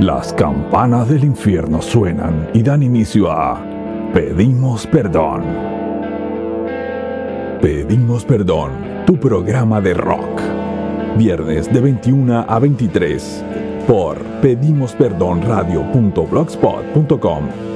Las campanas del infierno suenan y dan inicio a Pedimos Perdón. Pedimos Perdón, tu programa de rock. Viernes de 21 a 23 por pedimosperdonradio.blogspot.com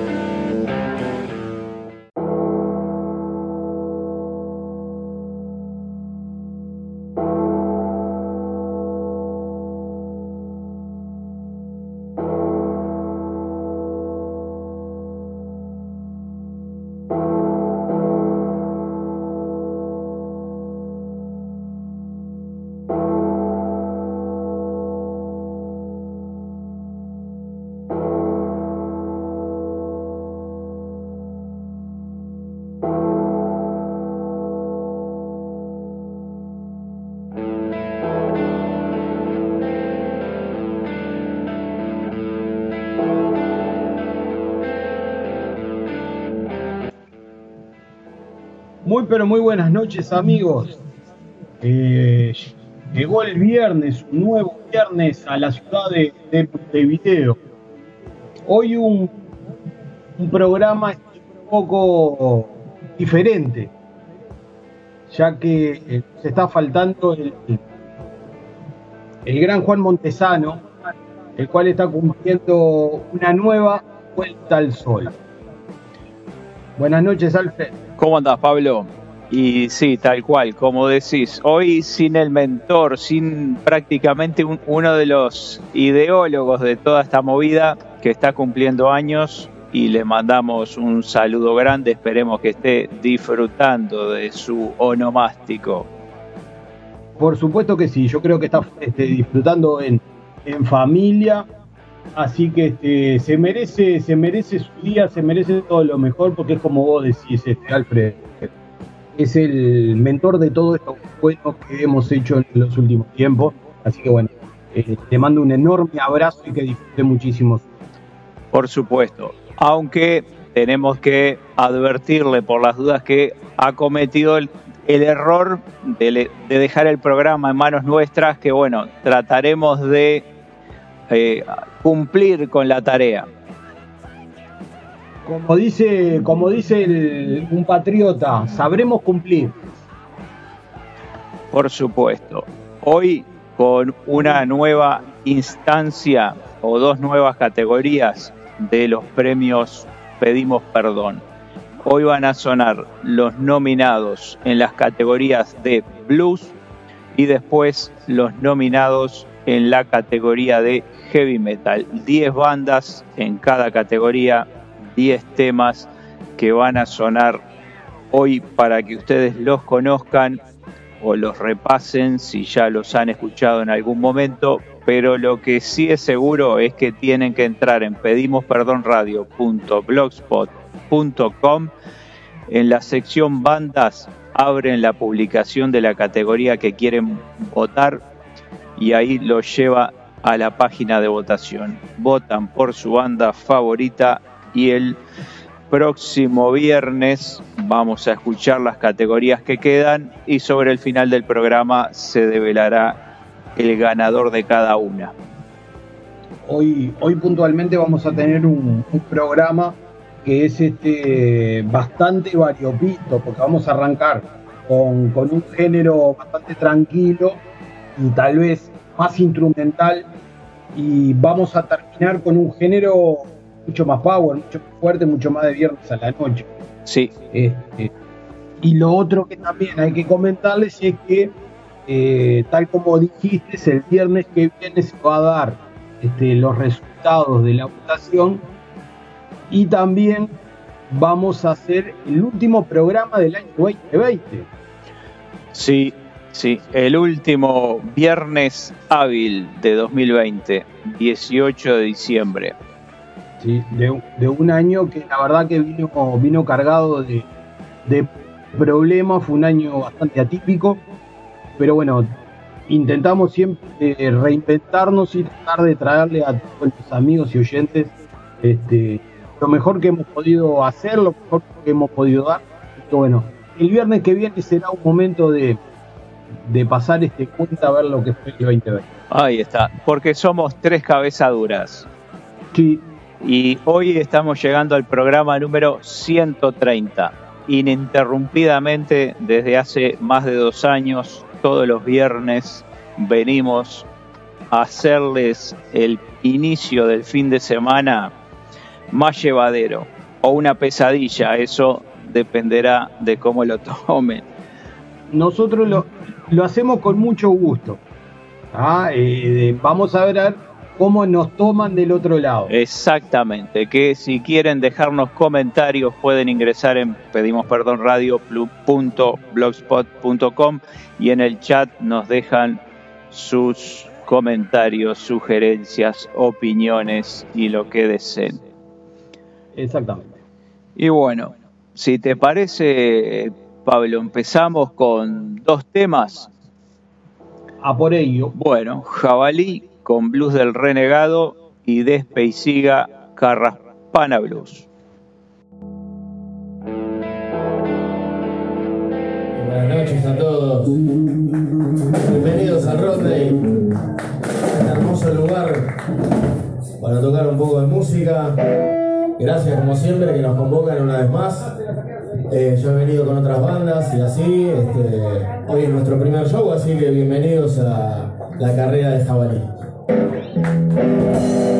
pero muy buenas noches amigos. Eh, llegó el viernes, un nuevo viernes a la ciudad de, de, Hoy un, un programa un poco diferente, ya que eh, se está faltando el, el gran Juan Montesano, el cual está cumpliendo una nueva vuelta al sol. Buenas noches, Alfred. ¿Cómo andas, Pablo? Y sí, tal cual, como decís, hoy sin el mentor, sin prácticamente uno de los ideólogos de toda esta movida que está cumpliendo años y le mandamos un saludo grande, esperemos que esté disfrutando de su onomástico. Por supuesto que sí, yo creo que está este, disfrutando en, familia, así que este, se merece, se merece su día, se merece todo lo mejor, porque es como vos decís, este, Alfred es el mentor de todo esto bueno que hemos hecho en los últimos tiempos. Así que bueno, eh, te mando un enorme abrazo y que disfrute muchísimo. Por supuesto, aunque tenemos que advertirle por las dudas que ha cometido el, error de, dejar el programa en manos nuestras, que bueno, trataremos de eh, cumplir con la tarea como dice, como dice un patriota, sabremos cumplir. Por supuesto. Hoy con una nueva instancia o dos nuevas categorías de los premios Pedimos Perdón. Hoy van a sonar los nominados en las categorías de blues y después los nominados en la categoría de heavy metal. Diez bandas en cada categoría 10 temas que van a sonar hoy para que ustedes los conozcan o los repasen si ya los han escuchado en algún momento, pero lo que sí es seguro es que tienen que entrar en pedimosperdonradio.blogspot.com en la sección bandas abren la publicación de la categoría que quieren votar y ahí los lleva a la página de votación. Votan por su banda favorita y el próximo viernes vamos a escuchar las categorías que quedan y sobre el final del programa se develará el ganador de cada una. Hoy, hoy puntualmente vamos a tener un, programa que es este bastante variopinto, porque vamos a arrancar con, con un género bastante tranquilo y tal vez más instrumental y vamos a terminar con un género mucho más power, mucho más fuerte, mucho más de viernes a la noche. Sí. Este, y lo otro que también hay que comentarles es que, eh, tal como dijiste, el viernes que viene se va a dar este, los resultados de la votación y también vamos a hacer el último programa del año 2020. Sí, sí, el último viernes hábil de 2020, 18 de diciembre de, un año que la verdad que vino, vino cargado de, problemas, fue un año bastante atípico, pero bueno, intentamos siempre reinventarnos y tratar de traerle a todos los amigos y oyentes este, lo mejor que hemos podido hacer, lo mejor que hemos podido dar. Y bueno, el viernes que viene será un momento de, de pasar este cuenta a ver lo que fue el 2020. Ahí está, porque somos tres cabezaduras Sí. Y hoy estamos llegando al programa número 130. Ininterrumpidamente desde hace más de dos años, todos los viernes venimos a hacerles el inicio del fin de semana más llevadero o una pesadilla, eso dependerá de cómo lo tomen. Nosotros lo, lo hacemos con mucho gusto. Ah, eh, vamos a ver cómo nos toman del otro lado. Exactamente, que si quieren dejarnos comentarios pueden ingresar en pedimos perdón radio.blogspot.com y en el chat nos dejan sus comentarios, sugerencias, opiniones y lo que deseen. Exactamente. Y bueno, si te parece, Pablo, empezamos con dos temas. A por ello. Bueno, Jabalí con Blues del Renegado y Despe y Siga Carraspana Blues. Buenas noches a todos. Bienvenidos a Rodney, un hermoso lugar para tocar un poco de música. Gracias como siempre que nos convocan una vez más. Eh, yo he venido con otras bandas y así. Este, hoy es nuestro primer show, así que bienvenidos a la carrera de jabalí. Thank you.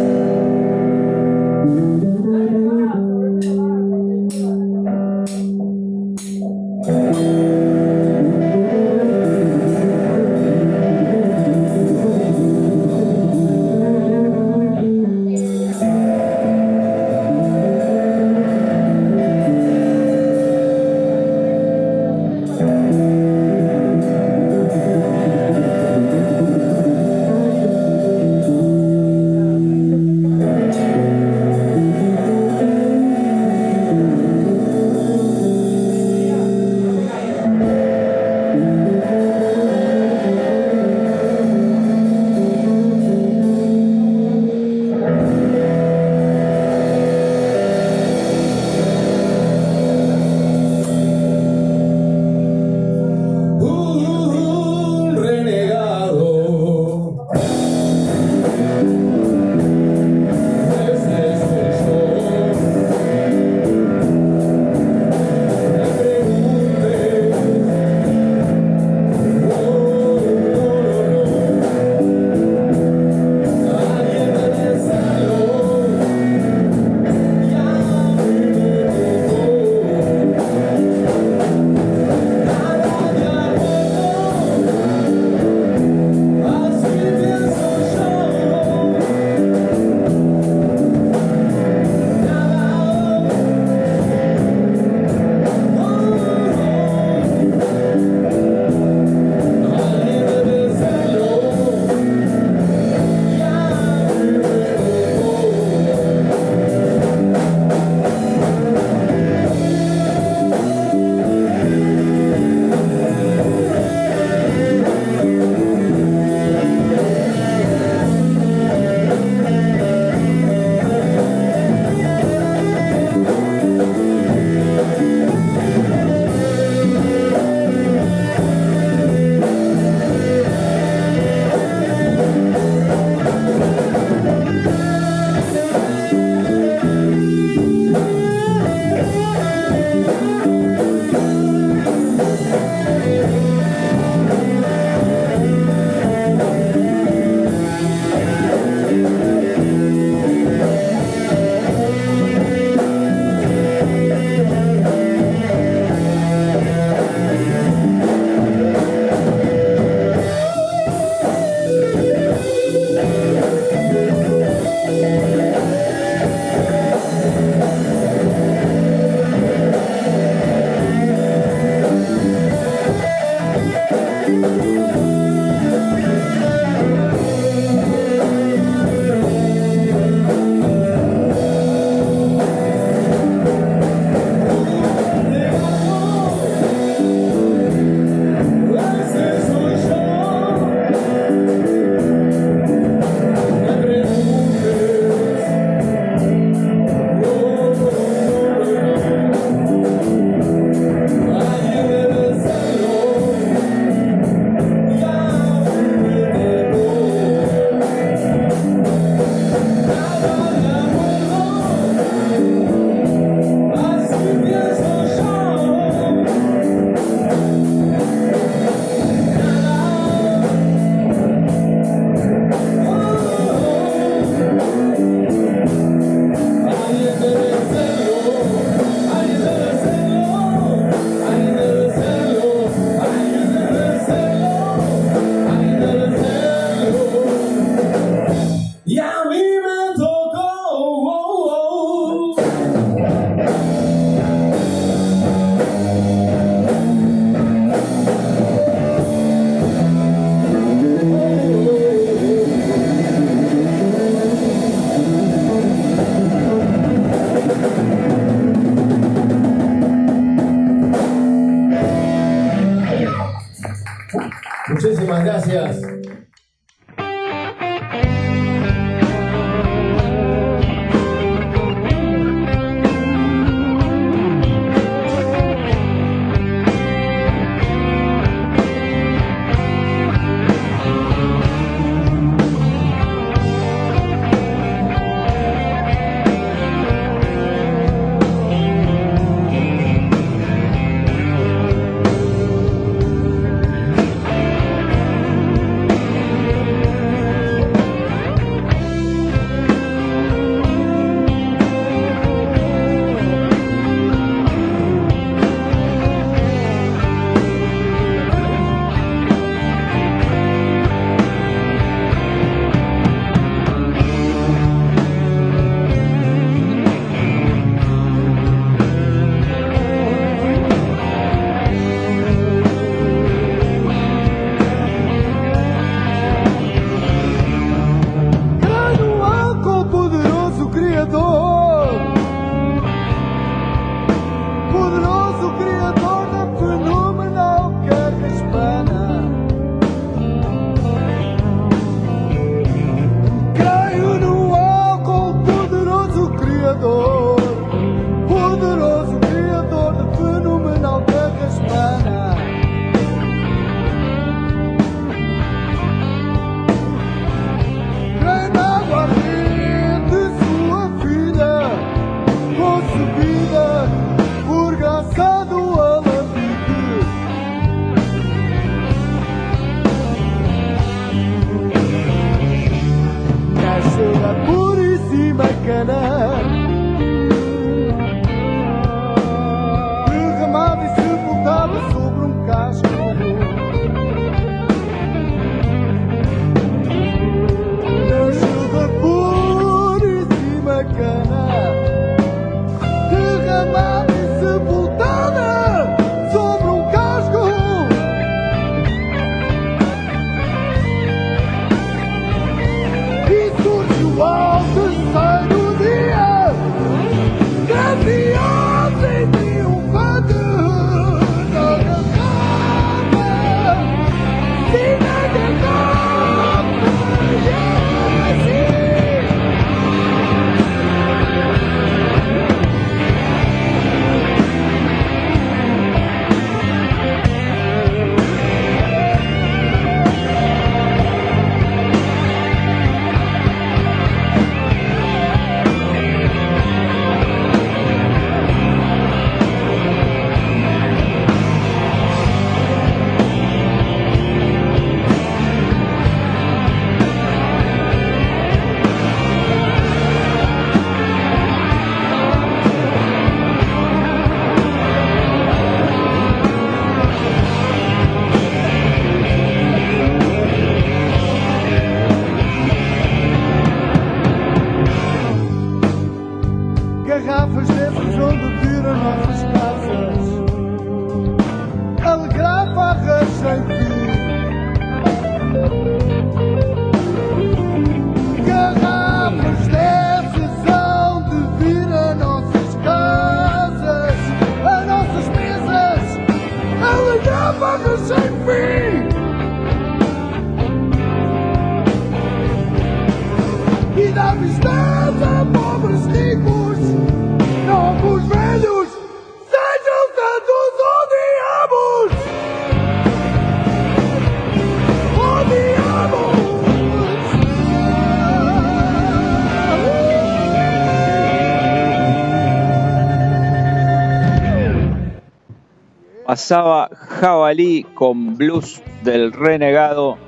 Pasaba Jabalí con blues del renegado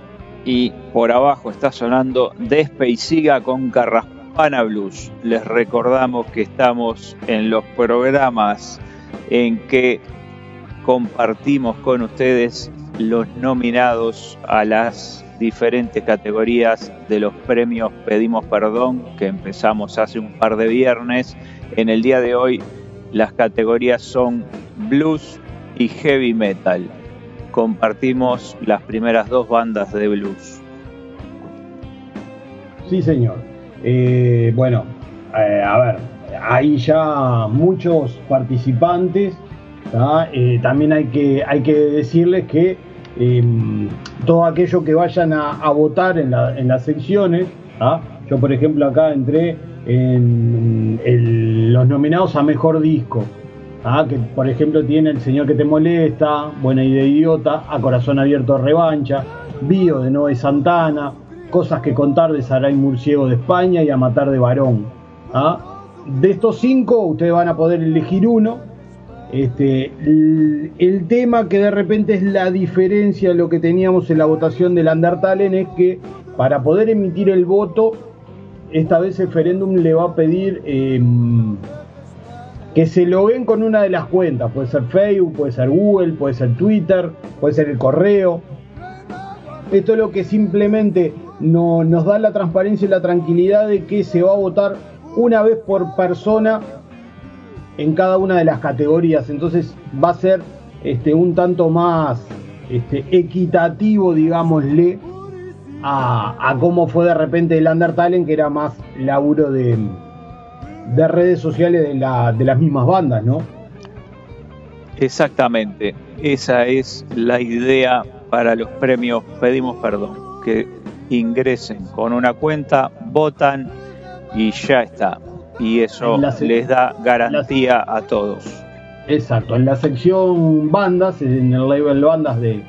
y por abajo está sonando Despe y Siga con Carraspana Blues. Les recordamos que estamos en los programas en que compartimos con ustedes los nominados a las diferentes categorías de los premios Pedimos Perdón que empezamos hace un par de viernes. En el día de hoy las categorías son Blues, y heavy metal. Compartimos las primeras dos bandas de blues. Sí, señor. Eh, bueno, eh, a ver, hay ya muchos participantes. Eh, también hay que, hay que decirles que em, todo aquello que vayan a, votar en, las secciones. Yo, por ejemplo, acá entré en los nominados a mejor disco. ¿Ah? Que, por ejemplo, tiene El Señor que te molesta, Buena idea idiota, A Corazón Abierto Revancha, Bio de Noé Santana, Cosas que contar de Saray Murciego de España y A Matar de Varón. ¿ah? De estos cinco, ustedes van a poder elegir uno este, el, tema que de repente es la diferencia de lo que teníamos en la votación del Undertalen es que para poder emitir el voto, esta vez el referéndum le va a pedir em, que se lo ven con una de las cuentas. Puede ser Facebook, puede ser Google, puede ser Twitter, puede ser el correo. Esto es lo que simplemente no, nos da la transparencia y la tranquilidad de que se va a votar una vez por persona en cada una de las categorías. Entonces va a ser este, un tanto más este, equitativo, digámosle, a, a, cómo fue de repente el Undertale, que era más laburo de, de redes sociales de, la, de las mismas bandas, ¿no? Exactamente, esa es la idea para los premios Pedimos Perdón, que ingresen con una cuenta, votan y ya está y eso les da garantía a todos. Exacto, en la sección bandas, en el label bandas de,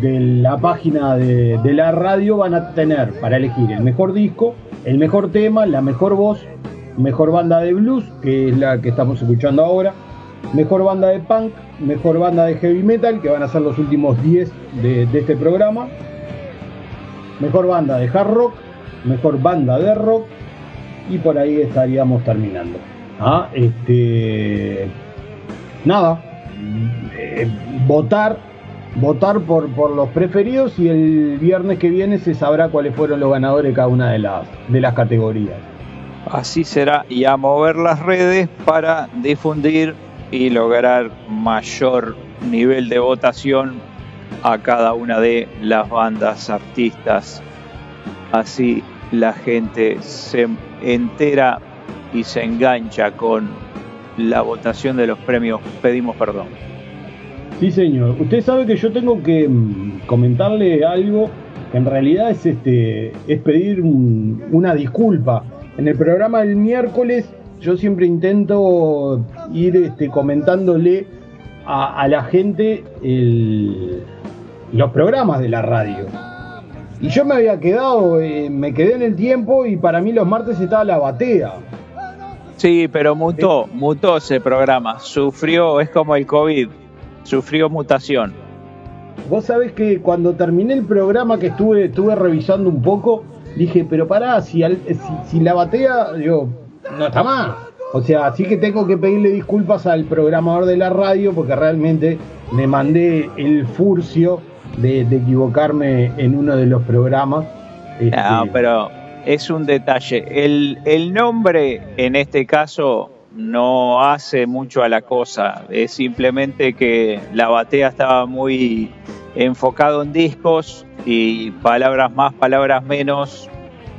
la página de, la radio van a tener para elegir el mejor disco, el mejor tema, la mejor voz, mejor banda de blues, que es la que estamos escuchando ahora, mejor banda de punk, mejor banda de heavy metal, que van a ser los últimos 10 de, este programa, mejor banda de hard rock, mejor banda de rock, y por ahí estaríamos terminando. Ah, este, nada, eh, votar, votar por, por los preferidos y el viernes que viene se sabrá cuáles fueron los ganadores de cada una de las, de las categorías. Así será, y a mover las redes para difundir y lograr mayor nivel de votación a cada una de las bandas, artistas. Así la gente se entera y se engancha con la votación de los premios Pedimos Perdón. Sí, señor. Usted sabe que yo tengo que mm, comentarle algo que en realidad es, este, es pedir una disculpa. En el programa del miércoles yo siempre intento ir este, comentándole a, la gente los programas de la radio y yo me había quedado, eh, me quedé en el tiempo y para mí los martes estaba la batea. Sí, pero mutó, eh. mutó ese programa. Sufrió, es como el COVID, sufrió mutación. Vos sabés que cuando terminé el programa que estuve, estuve revisando un poco, dije, pero pará, si, si, la batea, digo, no está más. O sea, así que tengo que pedirle disculpas al programador de la radio porque realmente me mandé el furcio de, equivocarme en uno de los programas. No, este, pero es un detalle. El, el nombre en este caso no hace mucho a la cosa. Es simplemente que la batea estaba muy enfocado en discos y palabras más, palabras menos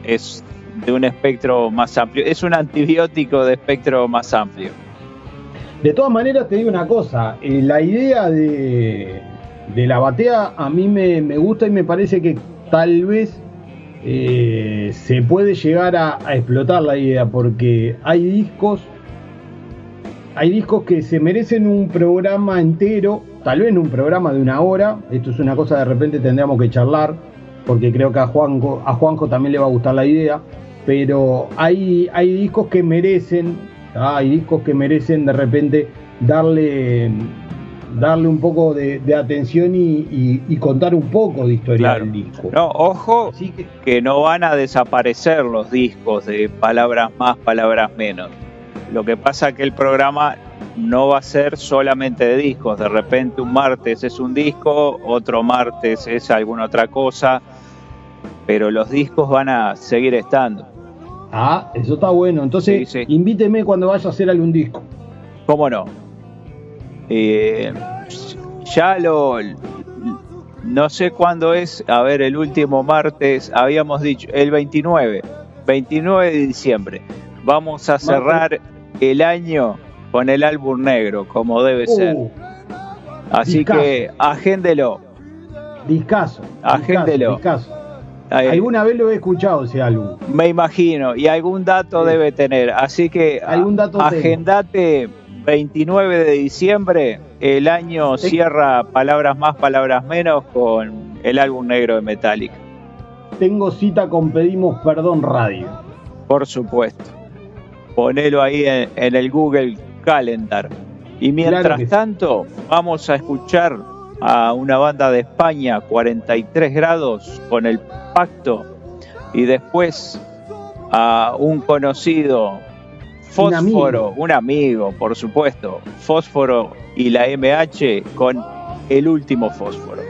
es de un espectro más amplio. Es un antibiótico de espectro más amplio. De todas maneras, te digo una cosa, eh, la idea de, de la batea a mí me, gusta y me parece que tal vez eh, se puede llegar a, explotar la idea porque hay discos hay discos que se merecen un programa entero tal vez un programa de una hora esto es una cosa de repente tendríamos que charlar porque creo que a Juanjo, a Juanjo también le va a gustar la idea pero hay, hay discos que merecen hay discos que merecen de repente darle darle un poco de, atención y, contar un poco de historia del disco. No, ojo que... no van a desaparecer los discos de palabras más, palabras menos. Lo que pasa es que el programa no va a ser solamente de discos. De repente un martes es un disco, otro martes es alguna otra cosa, pero los discos van a seguir estando. Ah, eso está bueno. Entonces, invíteme cuando vaya a hacer algún disco. ¿Cómo no? Eh, ya lo. No sé cuándo es, a ver, el último martes, habíamos dicho, el 29, 29 de diciembre. Vamos a cerrar el año con el álbum negro, como debe uh, ser. Así que agéndelo. Discaso. Agéndelo. Discaso. Alguna vez lo he escuchado ese álbum. Me imagino, y algún dato debe tener. Así que ¿Algún dato agendate 29 de diciembre, el año cierra Palabras Más, Palabras Menos con el álbum negro de Metallica. Tengo cita con Pedimos Perdón Radio. Por supuesto. Ponelo ahí en, el Google Calendar. Y mientras tanto, vamos a escuchar a una banda de España, 43 grados, con el pacto, y después a un conocido, Fósforo, un amigo. por supuesto, Fósforo y la MH con el último Fósforo.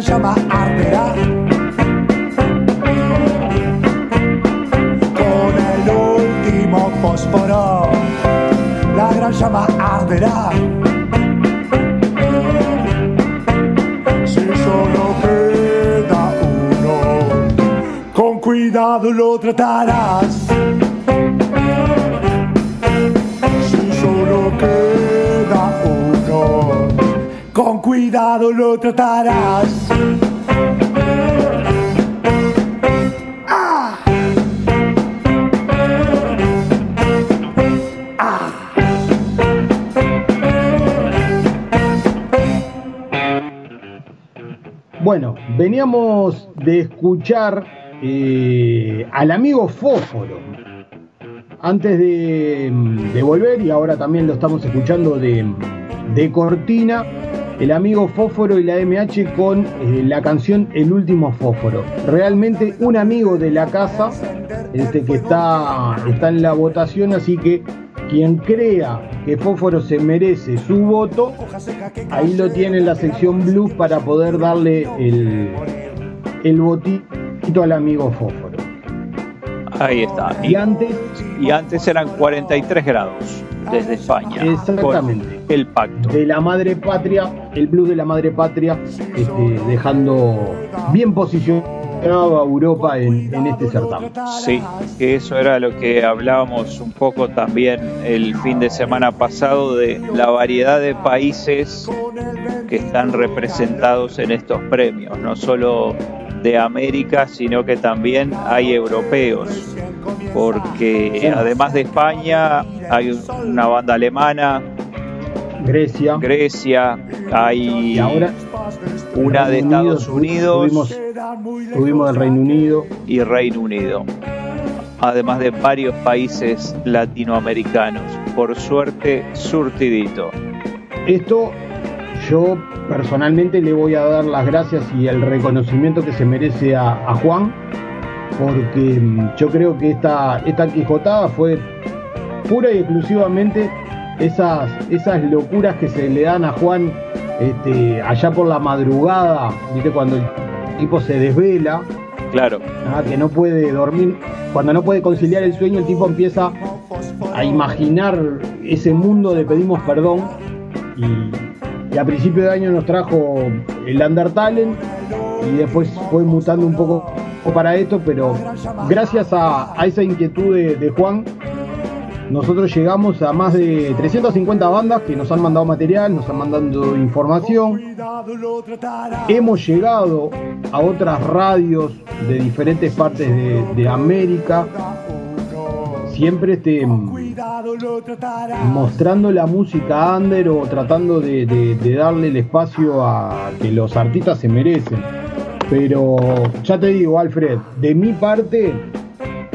Llama arderá. Con el último fósforo, la gran llama arderá. Si solo queda uno, con cuidado lo tratarás. Con cuidado lo tratarás. Bueno, veníamos de escuchar eh, al amigo Fósforo. Antes de, volver, y ahora también lo estamos escuchando de, Cortina, el amigo Fósforo y la MH con eh, la canción El último Fósforo. Realmente un amigo de la casa, este que está, está en la votación, así que quien crea que Fósforo se merece su voto, ahí lo tiene en la sección blues para poder darle el, el votito al amigo Fósforo. Ahí está. Y, antes, y antes eran 43 grados desde España. Exactamente. El pacto. De la madre patria, el blues de la madre patria, este, dejando bien posicionado a Europa en, este certamen. Sí, eso era lo que hablábamos un poco también el fin de semana pasado de la variedad de países que están representados en estos premios, no solo de América, sino que también hay europeos, porque además de España hay una banda alemana, Grecia, Grecia, hay y ahora una de Estados Unidos, tuvimos, el Reino Unido y Reino Unido, además de varios países latinoamericanos. Por suerte, surtidito. Esto yo personalmente le voy a dar las gracias y el reconocimiento que se merece a, Juan, porque mm, yo creo que esta, esta Quijotada fue pura y exclusivamente esas, esas locuras que se le dan a Juan este, allá por la madrugada, ¿viste? cuando el tipo se desvela. Claro. que no puede dormir. Cuando no puede conciliar el sueño, el tipo empieza a imaginar ese mundo de pedimos perdón. Y, a principio de año nos trajo el Undertale y después fue mutando un poco para esto, pero gracias a, esa inquietud de Juan, nosotros llegamos a más de 350 bandas que nos han mandado material, nos han mandado información. Hemos llegado a otras radios de diferentes partes de, América. Siempre este, mostrando la música under o tratando de, de darle el espacio a que los artistas se merecen. Pero ya te digo, Alfred, de mi parte,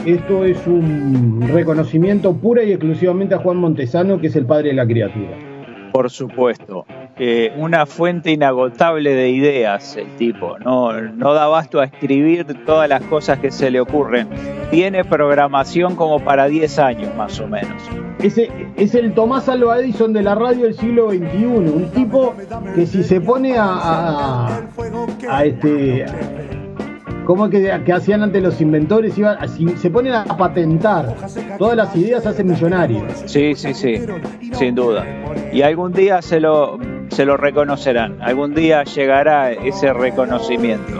esto es un reconocimiento pura y exclusivamente a Juan Montesano, que es el padre de la criatura. Por supuesto. Eh, una fuente inagotable de ideas el tipo, no, no da basto a escribir todas las cosas que se le ocurren. Tiene programación como para 10 años más o menos. Ese, es el Tomás Alba Edison de la radio del siglo XXI, un tipo que si se pone a, a, a este ¿Cómo que, que hacían antes los inventores? Iban, se ponen a patentar todas las ideas, hacen millonarios. Sí, sí, sí, sin duda. Y algún día se lo, se lo reconocerán, algún día llegará ese reconocimiento.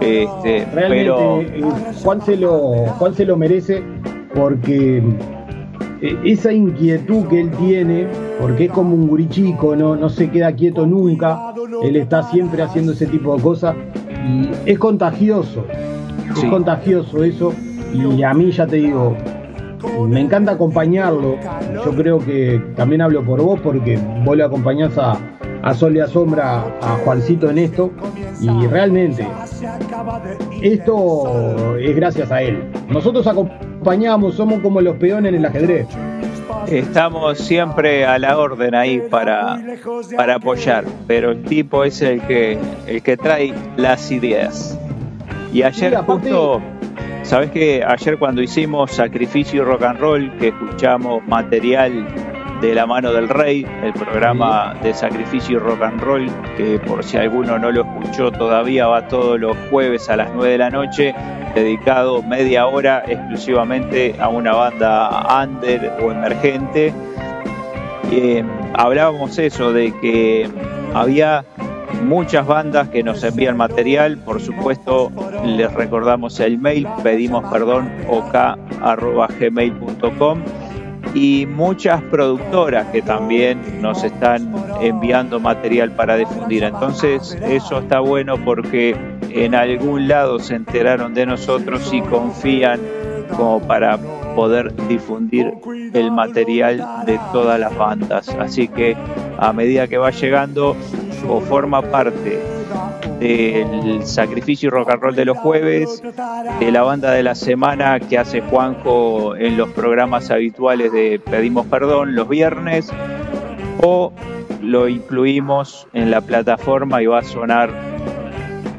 Este, pero... Eh, Juan, se lo, Juan se lo merece porque eh, esa inquietud que él tiene porque es como un gurichico, no, no se queda quieto nunca, él está siempre haciendo ese tipo de cosas y es contagioso, es contagioso eso y a mí ya te digo, me encanta acompañarlo, yo creo que también hablo por vos porque vos le acompañás a, a Sol y a Sombra a Juancito en esto y realmente esto es gracias a él. Nosotros acompañamos, somos como los peones en el ajedrez. Estamos siempre a la orden ahí para, para apoyar, pero el tipo es el que, el que trae las ideas. Y ayer justo, ¿sabes que Ayer cuando hicimos Sacrificio Rock and Roll, que escuchamos material de la mano del rey, el programa de sacrificio y rock and roll, que por si alguno no lo escuchó todavía, va todos los jueves a las 9 de la noche, dedicado media hora exclusivamente a una banda under o emergente. Eh, hablábamos eso, de que había muchas bandas que nos envían material, por supuesto les recordamos el mail, pedimos perdón ok.gmail.com y muchas productoras que también nos están enviando material para difundir. Entonces eso está bueno porque en algún lado se enteraron de nosotros y confían como para poder difundir el material de todas las bandas. Así que a medida que va llegando o forma parte del sacrificio y rock and roll de los jueves, de la banda de la semana que hace Juanjo en los programas habituales de Pedimos Perdón los viernes, o lo incluimos en la plataforma y va a sonar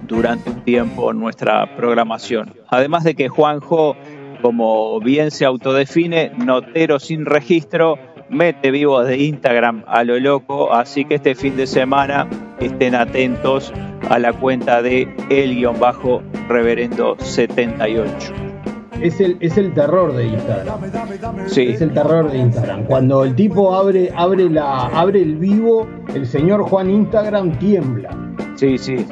durante un tiempo nuestra programación. Además de que Juanjo, como bien se autodefine, notero sin registro, mete vivos de Instagram a lo loco, así que este fin de semana estén atentos a la cuenta de el-reverendo78. Es el, es el terror de Instagram. Sí. Es el terror de Instagram. Cuando el tipo abre, abre, la, abre el vivo, el señor Juan Instagram tiembla. Sí, sí.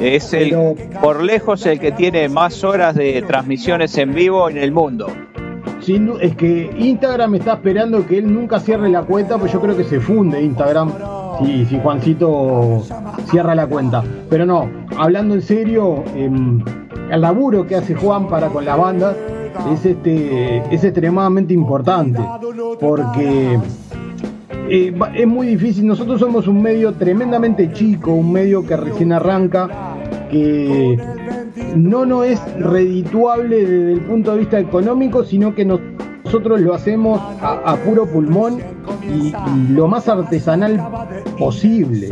Es el, por lejos el que tiene más horas de transmisiones en vivo en el mundo es que Instagram está esperando que él nunca cierre la cuenta, pues yo creo que se funde Instagram si, si Juancito cierra la cuenta. Pero no, hablando en serio, em, el laburo que hace Juan para con la banda es, este, es extremadamente importante, porque eh, es muy difícil. Nosotros somos un medio tremendamente chico, un medio que recién arranca, que no no es redituable desde el punto de vista económico, sino que nosotros lo hacemos a, puro pulmón y, lo más artesanal posible,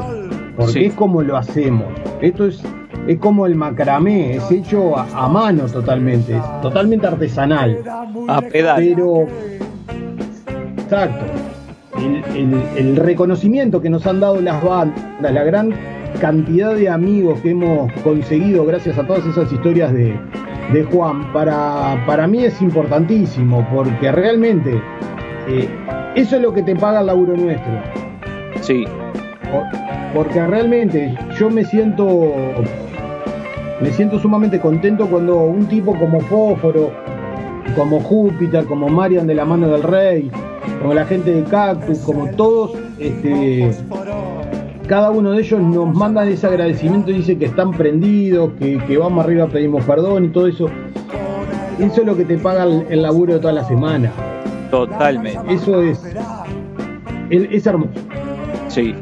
porque es como lo hacemos. Esto es, es como el macramé, es hecho a, mano totalmente, es totalmente artesanal. A pedal. Pero, exacto. el reconocimiento que nos han dado las bandas, la gran cantidad de amigos que hemos conseguido gracias a todas esas historias de, Juan, para, para mí es importantísimo, porque realmente eh, eso es lo que te paga el laburo nuestro. Sí. porque realmente yo me siento me siento sumamente contento cuando un tipo como Fósforo, como Júpiter, como Marian de la mano del Rey, como la gente de Cactus, como todos este, cada uno de ellos nos manda ese agradecimiento y dice que están prendidos, que, vamos arriba, pedimos perdón y todo eso. Eso es lo que te paga el, laburo de toda la semana. Totalmente. Eso es, es, hermoso. Sí,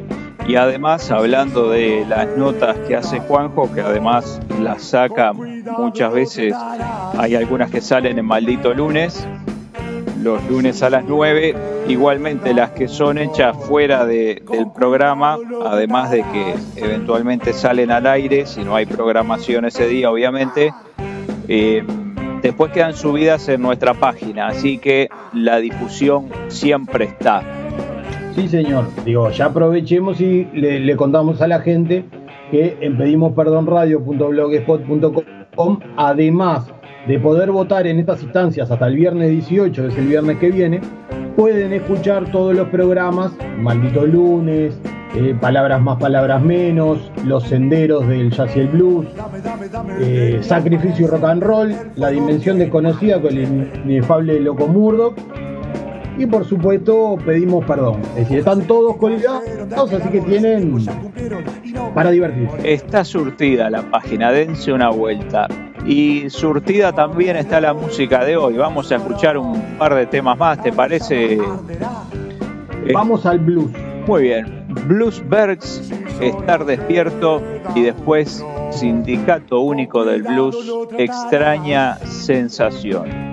y además hablando de las notas que hace Juanjo, que además las saca muchas veces, hay algunas que salen en maldito lunes, los lunes a las 9, igualmente las que son hechas fuera del programa, además de que eventualmente salen al aire, si no hay programación ese día, obviamente, eh, después quedan subidas en nuestra página, así que la difusión siempre está. Sí, señor. Digo, ya aprovechemos y le, contamos a la gente que en pedimosperdonradio.blogspot.com, además de poder votar en estas instancias hasta el viernes 18, que es el viernes que viene, pueden escuchar todos los programas, Maldito Lunes, eh, Palabras más, Palabras menos, Los Senderos del Jazz y el Blues, eh, Sacrificio y Rock and Roll, La Dimensión Desconocida con el inefable Loco Murdoch, y por supuesto pedimos perdón. Es decir, están todos colgados, así que tienen para divertirse. Está surtida la página, dense una vuelta. Y surtida también está la música de hoy. Vamos a escuchar un par de temas más, ¿te parece? Vamos al blues. Muy bien. Bluesbergs, Estar Despierto y después Sindicato Único del Blues, Extraña Sensación.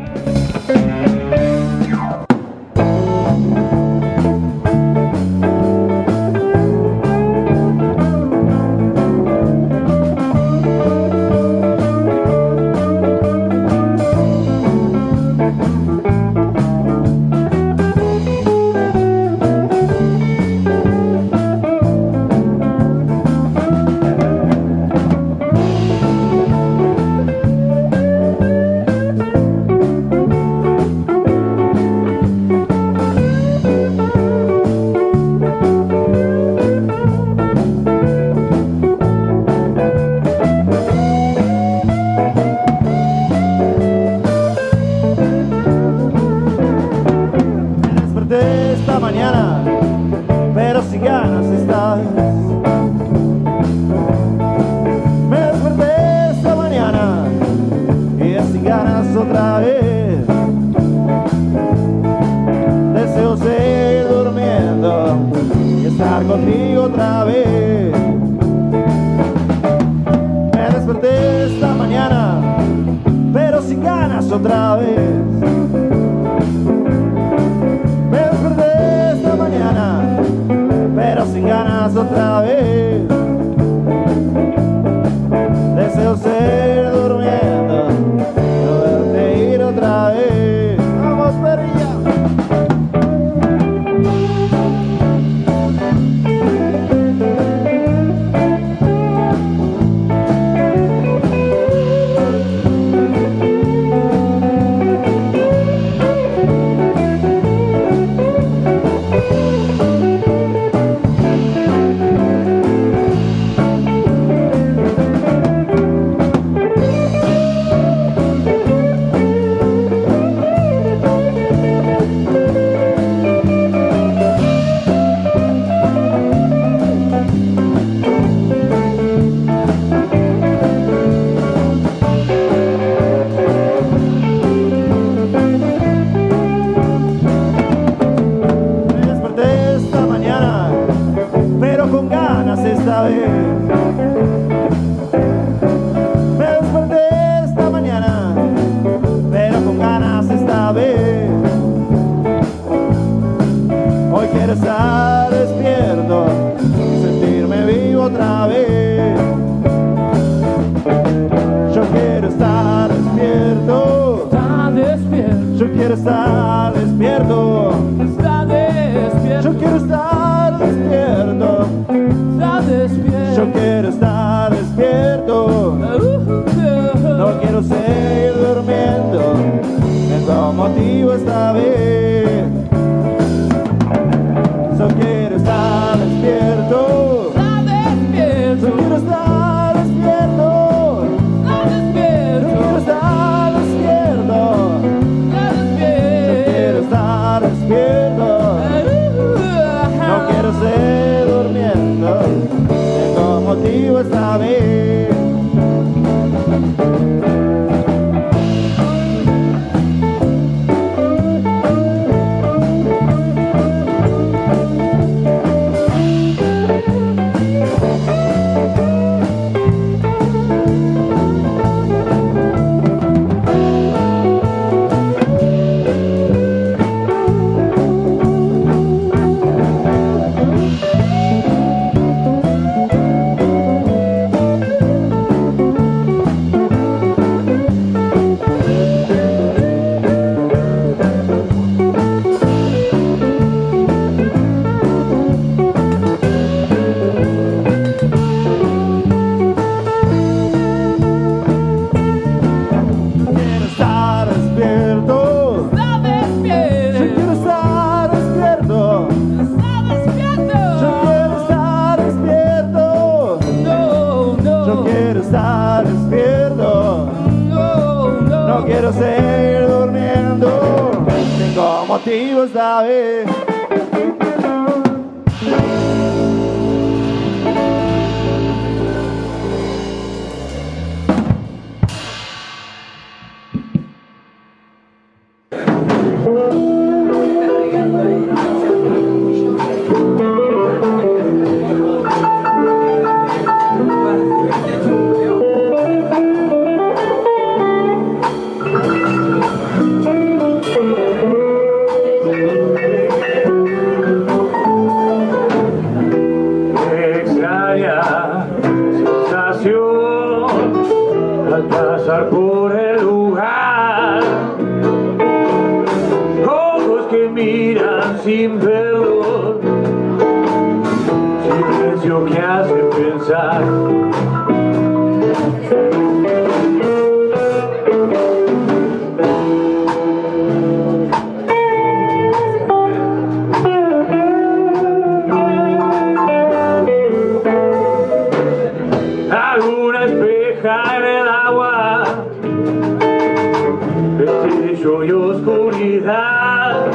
Destello y oscuridad,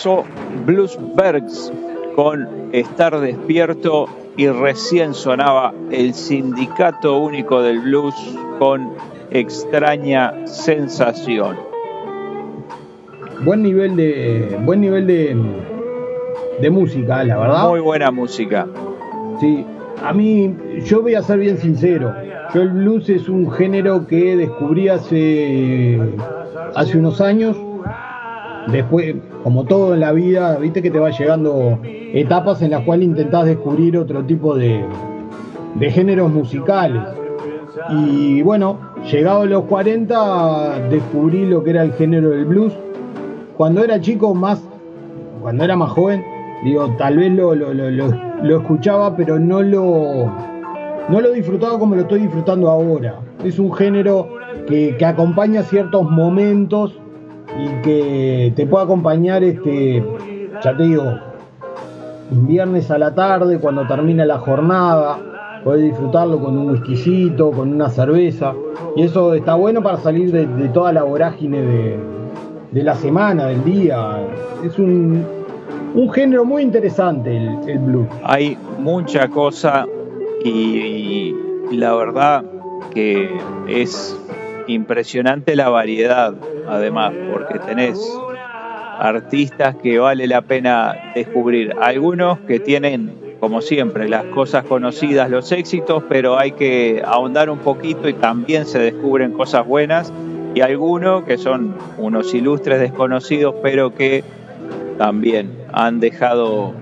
pasó Bluesbergs con Estar despierto y recién sonaba el Sindicato Único del Blues con Extraña Sensación. Buen nivel de buen nivel de, de música, la verdad. Muy buena música. Sí, a mí, yo voy a ser bien sincero. Yo el blues es un género que descubrí hace, hace unos años. Después, como todo en la vida, viste que te va llegando etapas en las cuales intentás descubrir otro tipo de, de géneros musicales. Y bueno, llegado a los 40, descubrí lo que era el género del blues. Cuando era chico, más, cuando era más joven, digo, tal vez lo, lo, lo, lo escuchaba, pero no lo, no lo disfrutaba como lo estoy disfrutando ahora. Es un género que, que acompaña ciertos momentos y que te puede acompañar, este, ya te digo, viernes a la tarde, cuando termina la jornada, puedes disfrutarlo con un whiskycito, con una cerveza, y eso está bueno para salir de, toda la vorágine de, de, la semana, del día. Es un, un género muy interesante el, el blues. Hay mucha cosa y la verdad que es impresionante la variedad, además, porque tenés artistas que vale la pena descubrir. Algunos que tienen, como siempre, las cosas conocidas, los éxitos, pero hay que ahondar un poquito y también se descubren cosas buenas. Y algunos que son unos ilustres desconocidos, pero que también han dejado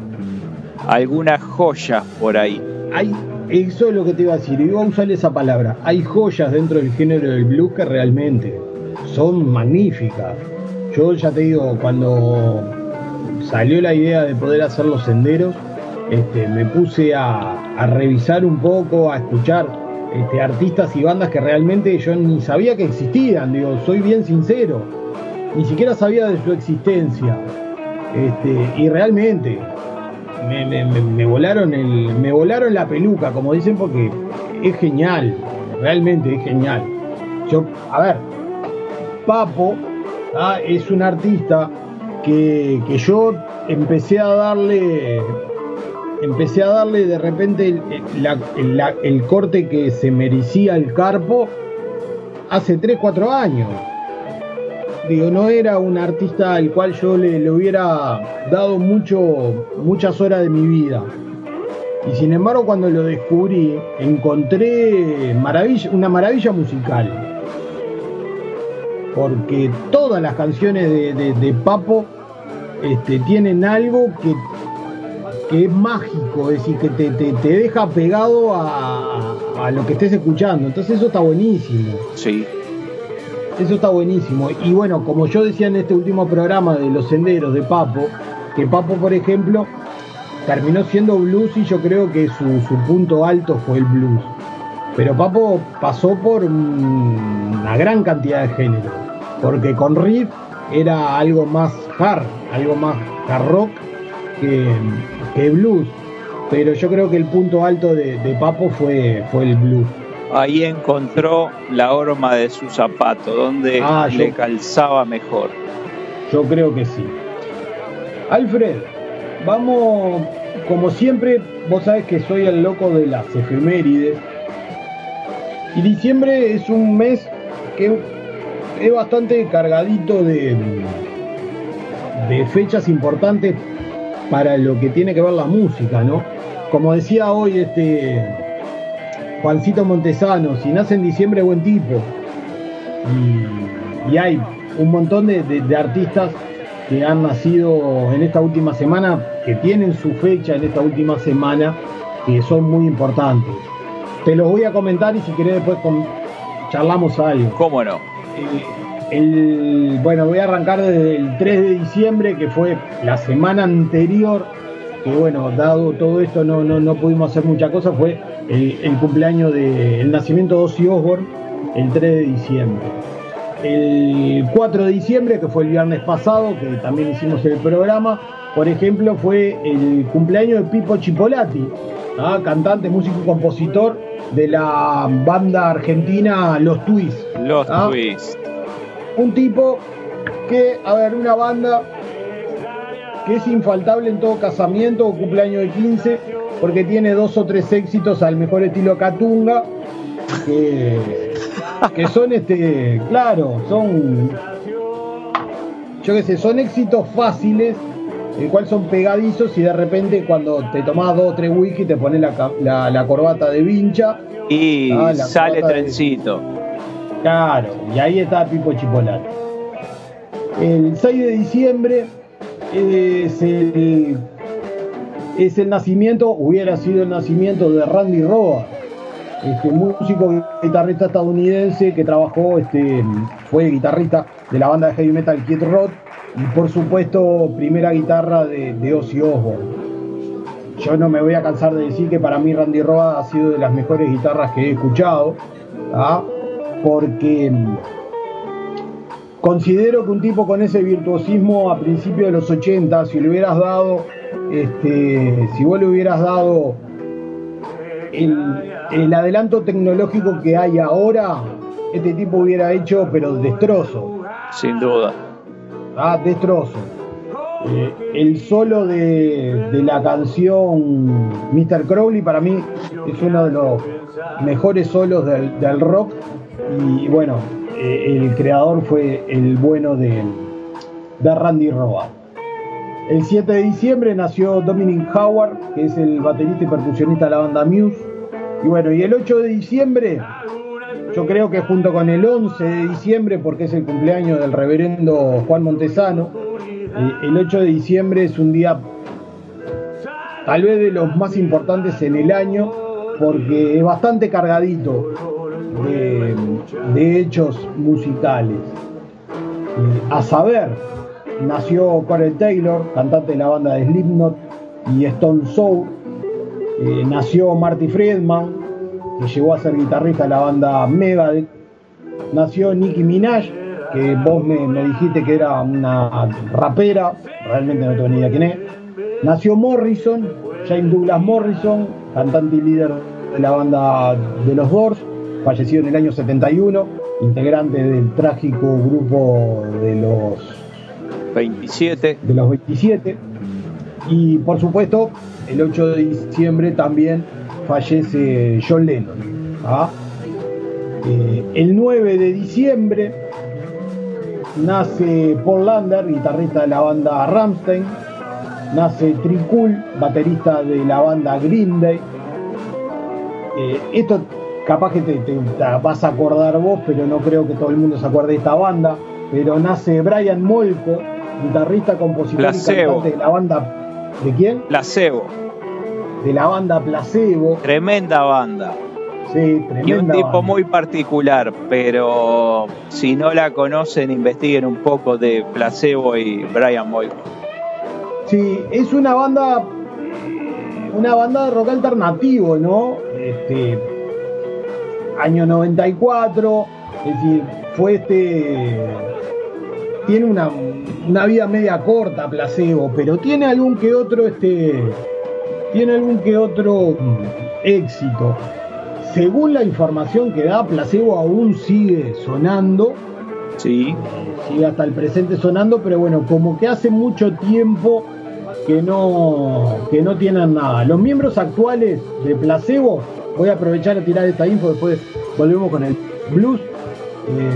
algunas joyas por ahí. Hay, eso es lo que te iba a decir, iba a usar esa palabra. Hay joyas dentro del género del blues que realmente son magníficas. Yo ya te digo, cuando salió la idea de poder hacer los senderos, este, me puse a, revisar un poco, a escuchar este, artistas y bandas que realmente yo ni sabía que existían, digo, soy bien sincero, ni siquiera sabía de su existencia. Este, y realmente me, me, me, volaron el, me volaron la peluca, como dicen, porque es genial, realmente es genial. Yo, a ver, Papo es un artista que, que, yo empecé a darle empecé a darle de repente el, corte que se merecía el carpo hace 3, 4 años. Digo, no era un artista al cual yo le, le, hubiera dado mucho, muchas horas de mi vida. Y sin embargo, cuando lo descubrí, encontré maravilla, una maravilla musical porque todas las canciones de, de, de Papo este, tienen algo que, que, es mágico, es decir, que te, te, te deja pegado a, a, lo que estés escuchando. Entonces eso está buenísimo. Sí. Eso está buenísimo. Y bueno, como yo decía en este último programa de los senderos de Papo, que Papo, por ejemplo, terminó siendo blues y yo creo que su, su punto alto fue el blues. Pero Papo pasó por una gran cantidad de géneros porque con Riff era algo más hard, algo más hard rock que, que blues. Pero yo creo que el punto alto de, de, Papo fue, fue el blues. Ahí encontró la horma de su zapato, donde ah, le yo, calzaba mejor. Yo creo que sí. Alfred, vamos, como siempre, vos sabés que soy el loco de las efemérides. Y diciembre es un mes que es bastante cargadito de, de fechas importantes para lo que tiene que ver la música, ¿no? Como decía hoy este Juancito Montesano, si nace en diciembre buen tipo. Y, hay un montón de, de, de, artistas que han nacido en esta última semana, que tienen su fecha en esta última semana, que son muy importantes. Te los voy a comentar y si querés después con, charlamos algo. ¿Cómo no? el, bueno, voy a arrancar desde el 3 de diciembre, que fue la semana anterior, que bueno, dado todo esto no, no, no pudimos hacer mucha cosa, fue el, el cumpleaños del de, nacimiento de Ozzy Osbourne, el 3 de diciembre. El 4 de diciembre, que fue el viernes pasado, que también hicimos el programa, por ejemplo, fue el cumpleaños de Pipo Chipolati, ¿ah? cantante, músico y compositor de la banda argentina Los Twists. Los ¿ah? Twists. Un tipo que, a ver, una banda que es infaltable en todo casamiento o cumpleaños de 15, porque tiene dos o tres éxitos al mejor estilo Catunga, que, que son este, claro, son, yo qué sé, son éxitos fáciles, el cual son pegadizos y de repente cuando te tomás dos o tres whisky te pones la, la- la corbata de vincha, Y Ah, sale de- trencito. claro, y ahí está Pipo Chipolate. El 6 de diciembre es el, es el nacimiento, hubiera sido el nacimiento de Randy Roa, este músico guitarrista estadounidense que trabajó, este, fue guitarrista de la banda de heavy metal Kid Rock y por supuesto primera guitarra de, de Ozzy Osbourne. Yo no me voy a cansar de decir que para mí Randy Roa ha sido de las mejores guitarras que he escuchado, ¿ah? porque mm, considero que un tipo con ese virtuosismo a principios de los 80, si le hubieras dado, este, si vos le hubieras dado el, el adelanto tecnológico que hay ahora, este tipo hubiera hecho, pero destrozo. Sin duda. Ah, destrozo. Eh, el solo de, de la canción Mr. Crowley para mí es uno de los mejores solos del, del rock y bueno, eh, el creador fue el bueno de, de Randy Roa. El 7 de diciembre nació Dominic Howard, que es el baterista y percusionista de la banda Muse. Y bueno, y el 8 de diciembre yo creo que junto con el 11 de diciembre, porque es el cumpleaños del reverendo Juan Montesano, eh, el 8 de diciembre es un día tal vez de los más importantes en el año, porque es bastante cargadito de, hechos musicales. Eh, a saber, nació Corey Taylor, cantante de la banda de Slipknot y Stone Sour. Eh, nació Marty Friedman, que llegó a ser guitarrista de la banda Megadeth. Nació Nicki Minaj, que vos me, me dijiste que era una rapera, realmente no tengo ni idea quién es. Nació Morrison, James Douglas Morrison, cantante y líder de la banda de los Doors, fallecido en el año 71, integrante del trágico grupo de los 27. de los 27. Y por supuesto, el 8 de diciembre también fallece John Lennon. ¿ah? Eh, el 9 de diciembre nace Paul Lander, guitarrista de la banda Ramstein. Nace Tricul, baterista de la banda Green Day. Eh, esto capaz que te, te- te vas a acordar vos, pero no creo que todo el mundo se acuerde de esta banda. Pero nace Brian Molko, guitarrista, compositor Placebo. y cantante de la banda. ¿De quién? Placebo. De la banda Placebo. Tremenda banda. Sí, tremenda Y un tipo banda. muy particular, pero si no la conocen, investiguen un poco de Placebo y Brian Boy. Sí, es una banda, una banda de rock alternativo, ¿no? Este, año 94, es decir, fue este, tiene una, una vida media corta, placebo, pero tiene algún que otro, este, tiene algún que otro mm, éxito. Según la información que da, placebo aún sigue sonando, Sí, sigue hasta el presente sonando, pero bueno, como que hace mucho tiempo que no, que no tienen nada. Los miembros actuales de Placebo, voy a aprovechar a tirar esta info, después volvemos con el blues. Eh,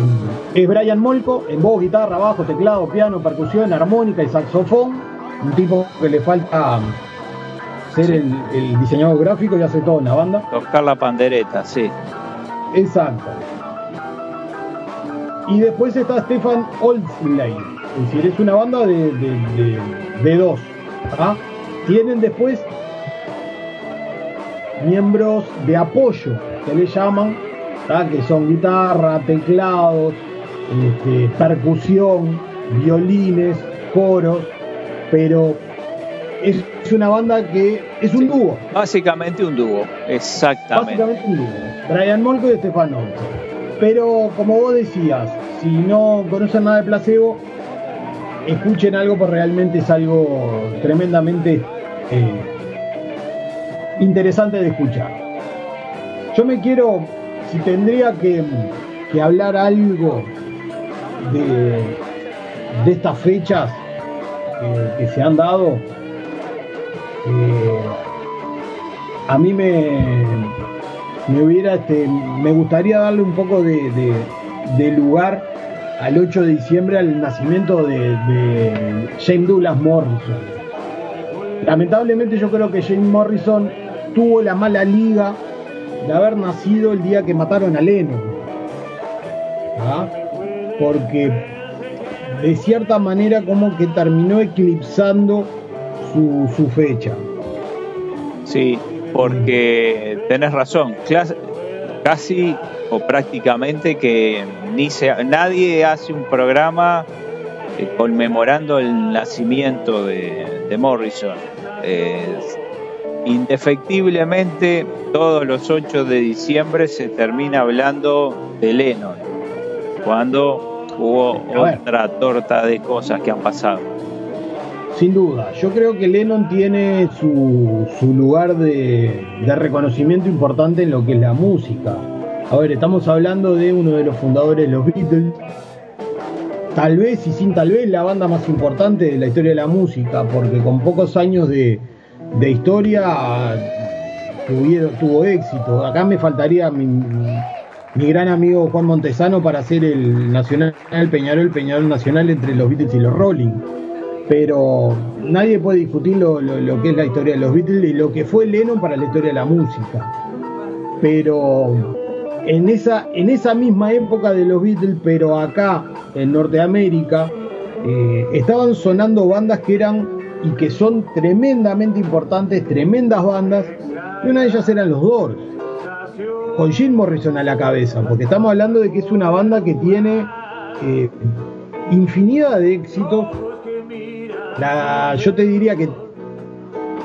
es Brian Molko, en voz, guitarra, bajo, teclado, piano, percusión, armónica y saxofón. Un tipo que le falta ser el, el diseñador gráfico y hace todo en la banda. tocar la pandereta, sí. Exacto. Y después está Stefan Oldsley. Es decir, es una banda de, de, de- de dos. ¿ah? Tienen después miembros de apoyo, que le llaman, que son guitarra, teclados, este, percusión, violines, coros, pero es, es una banda que es un Sí. dúo. Básicamente un dúo, exactamente. Básicamente un dúo. Brian Molko y Stefan Olsen. Pero como vos decías, si no conocen nada de placebo, escuchen algo porque realmente es algo tremendamente eh, interesante de escuchar. Yo me quiero, si tendría que, que hablar algo de, de estas fechas, que, se han dado, eh, a mí me, me hubiera, este, me gustaría darle un poco de, de, lugar al 8 de diciembre al nacimiento de, de James Douglas Morrison. Lamentablemente yo creo que James Morrison tuvo la mala liga de haber nacido el día que mataron a Lennon. ¿Ah? Porque de cierta manera como que terminó eclipsando su, fecha. Sí, porque tenés razón, casi o prácticamente que ni se, nadie hace un programa eh, conmemorando el nacimiento de, Morrison. Indefectiblemente todos los 8 de diciembre se termina hablando de Lennon, cuando hubo otra torta de cosas que han pasado. Sin duda, yo creo que Lennon tiene su, lugar de, reconocimiento importante en lo que es la música. A ver, estamos hablando de uno de los fundadores de los Beatles, tal vez y sin tal vez la banda más importante de la historia de la música, porque con pocos años de, historia tuvo éxito. Acá me faltaría mi, mi, gran amigo Juan Montesano para hacer el Nacional Peñarol, Peñarol Nacional entre los Beatles y los Rolling pero nadie puede discutir lo, que es la historia de los Beatles y lo que fue Lennon para la historia de la música. Pero en esa, en esa misma época de los Beatles, pero acá en Norteamérica, eh, estaban sonando bandas que eran y que son tremendamente importantes, tremendas bandas, y una de ellas eran los Doors, con Jim Morrison a la cabeza, porque estamos hablando de que es una banda que tiene eh, infinidad de éxitos yo te diría que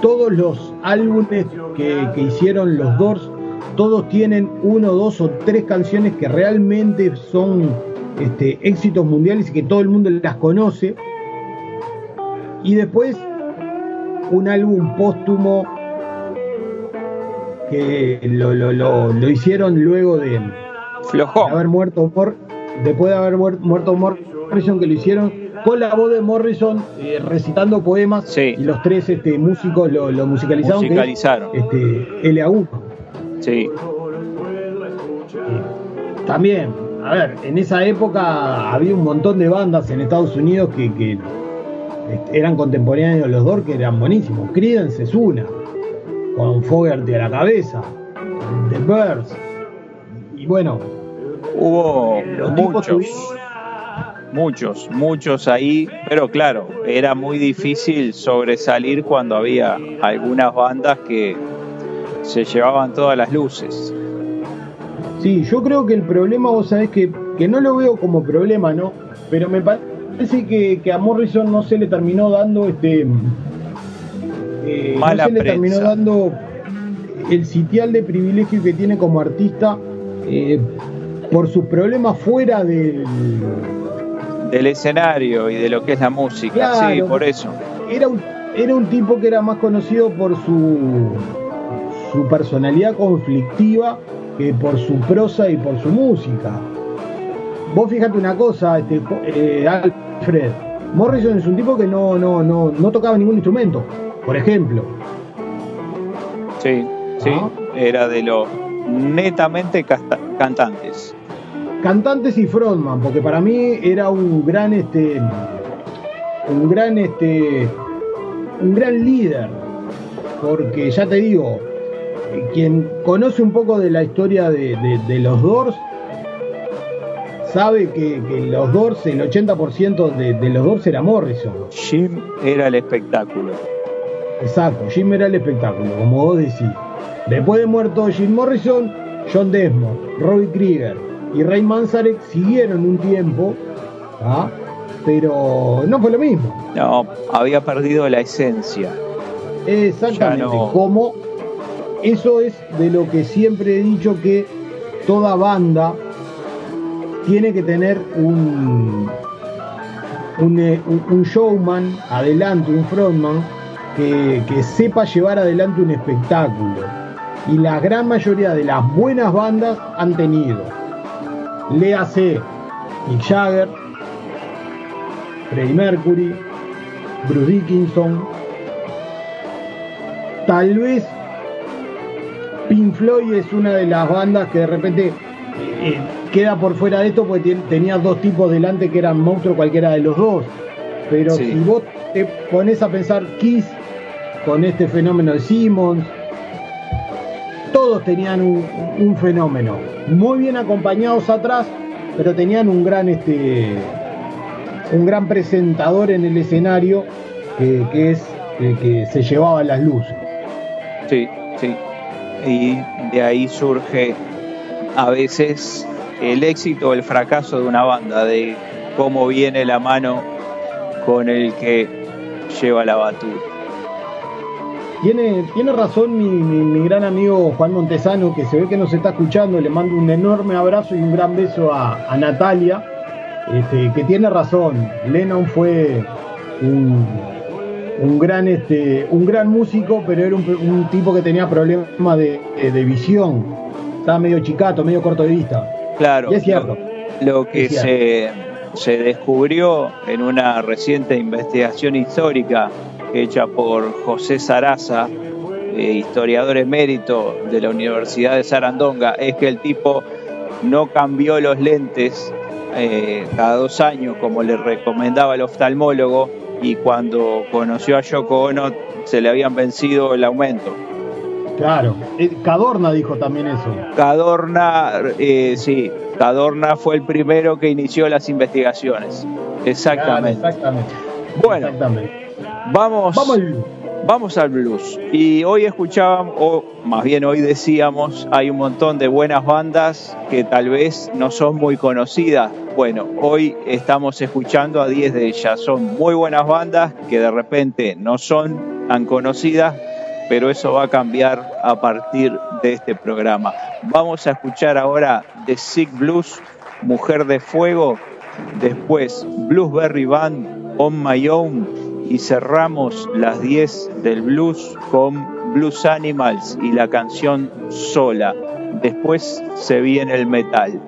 todos los álbumes que, hicieron los Doors, todos tienen uno, dos o tres canciones que realmente son este, éxitos mundiales y que todo el mundo las conoce. Y después un álbum póstumo que lo, hicieron luego de, haber muerto después de haber muerto Morrison, que lo hicieron con la voz de Morrison eh, recitando poemas y los tres este, músicos lo, musicalizaron. Musicalizaron. este, LA1. Sí. también, a ver, en esa época había un montón de bandas en Estados Unidos que, este, eran contemporáneos de los Doors que eran buenísimos. Creedence es una, con Fogerty a la cabeza, The Birds. Y bueno, hubo muchos muchos, muchos ahí, pero claro, era muy difícil sobresalir cuando había algunas bandas que se llevaban todas las luces. Sí, yo creo que el problema, vos sabés que, que no lo veo como problema, ¿no? Pero me parece que, que a Morrison no se le terminó dando este. Eh, no se le terminó dando el sitial de privilegio que tiene como artista eh, por sus problemas fuera del del escenario y de lo que es la música, sí, por eso. Era un, era un tipo que era más conocido por su, su personalidad conflictiva que por su prosa y por su música. Vos fíjate una cosa, este, eh, Alfred, Morrison es un tipo que no, no, no, no tocaba ningún instrumento, por ejemplo. Sí, sí, ¿Ah? era de los netamente cantantes cantantes y frontman, porque para mí era un gran este un gran este un gran líder, porque ya te digo, quien conoce un poco de la historia de, los Doors sabe que, los Doors, el 80% de, de, los Doors era Morrison. Jim era el espectáculo. Exacto, Jim era el espectáculo, como vos decís. Después de muerto Jim Morrison, John Desmond, Robbie Krieger, y Ray Manzarek siguieron un tiempo, ¿ah? pero no fue lo mismo. No, había perdido la esencia. Exactamente, como eso es de lo que siempre he dicho que toda banda tiene que tener un, un, eh, showman adelante, un frontman, que, que sepa llevar adelante un espectáculo. Y la gran mayoría de las buenas bandas han tenido léase Mick Jagger, Freddie Mercury, Bruce Dickinson. Tal vez Pink Floyd es una de las bandas que de repente eh, queda por fuera de esto porque tenía dos tipos delante que eran monstruos cualquiera de los dos. Pero si vos te pones a pensar Kiss con este fenómeno de Simmons, todos tenían un, fenómeno. Muy bien acompañados atrás, pero tenían un gran este un gran presentador en el escenario que es el que se llevaba las luces. Sí, sí. Y de ahí surge a veces el éxito o el fracaso de una banda, de cómo viene la mano con el que lleva la batuta. Tiene, tiene razón mi, gran amigo Juan Montesano, que se ve que nos está escuchando. Le mando un enorme abrazo y un gran beso a, Natalia, este, que tiene razón. Lennon fue un, gran, este, un gran músico, pero era un, tipo que tenía problemas de, visión. Estaba medio chicato, medio corto de vista. Claro. es cierto. Lo, que Se, se descubrió en una reciente investigación histórica hecha por José Saraza, eh, historiador emérito de la Universidad de Sarandonga, es que el tipo no cambió los lentes eh, cada dos años como le recomendaba el oftalmólogo, y cuando conoció a Yoko Ono se le habían vencido el aumento. Claro, eh, Cadorna dijo también eso. Cadorna, eh, sí, Cadorna fue el primero que inició las investigaciones. Exactamente. exactamente. Bueno, vamos, vamos al, vamos al blues. Y hoy escuchábamos, o más bien hoy decíamos, hay un montón de buenas bandas que tal vez no son muy conocidas bueno, hoy estamos escuchando a 10 de ellas. Son muy buenas bandas que de repente no son tan conocidas, pero eso va a cambiar a partir de este programa. Vamos a escuchar ahora The Sick Blues, Mujer de Fuego, después Bluesberry Band, On My Own y cerramos las 10 del blues con Blues Animals y la canción Sola. Después se viene el metal.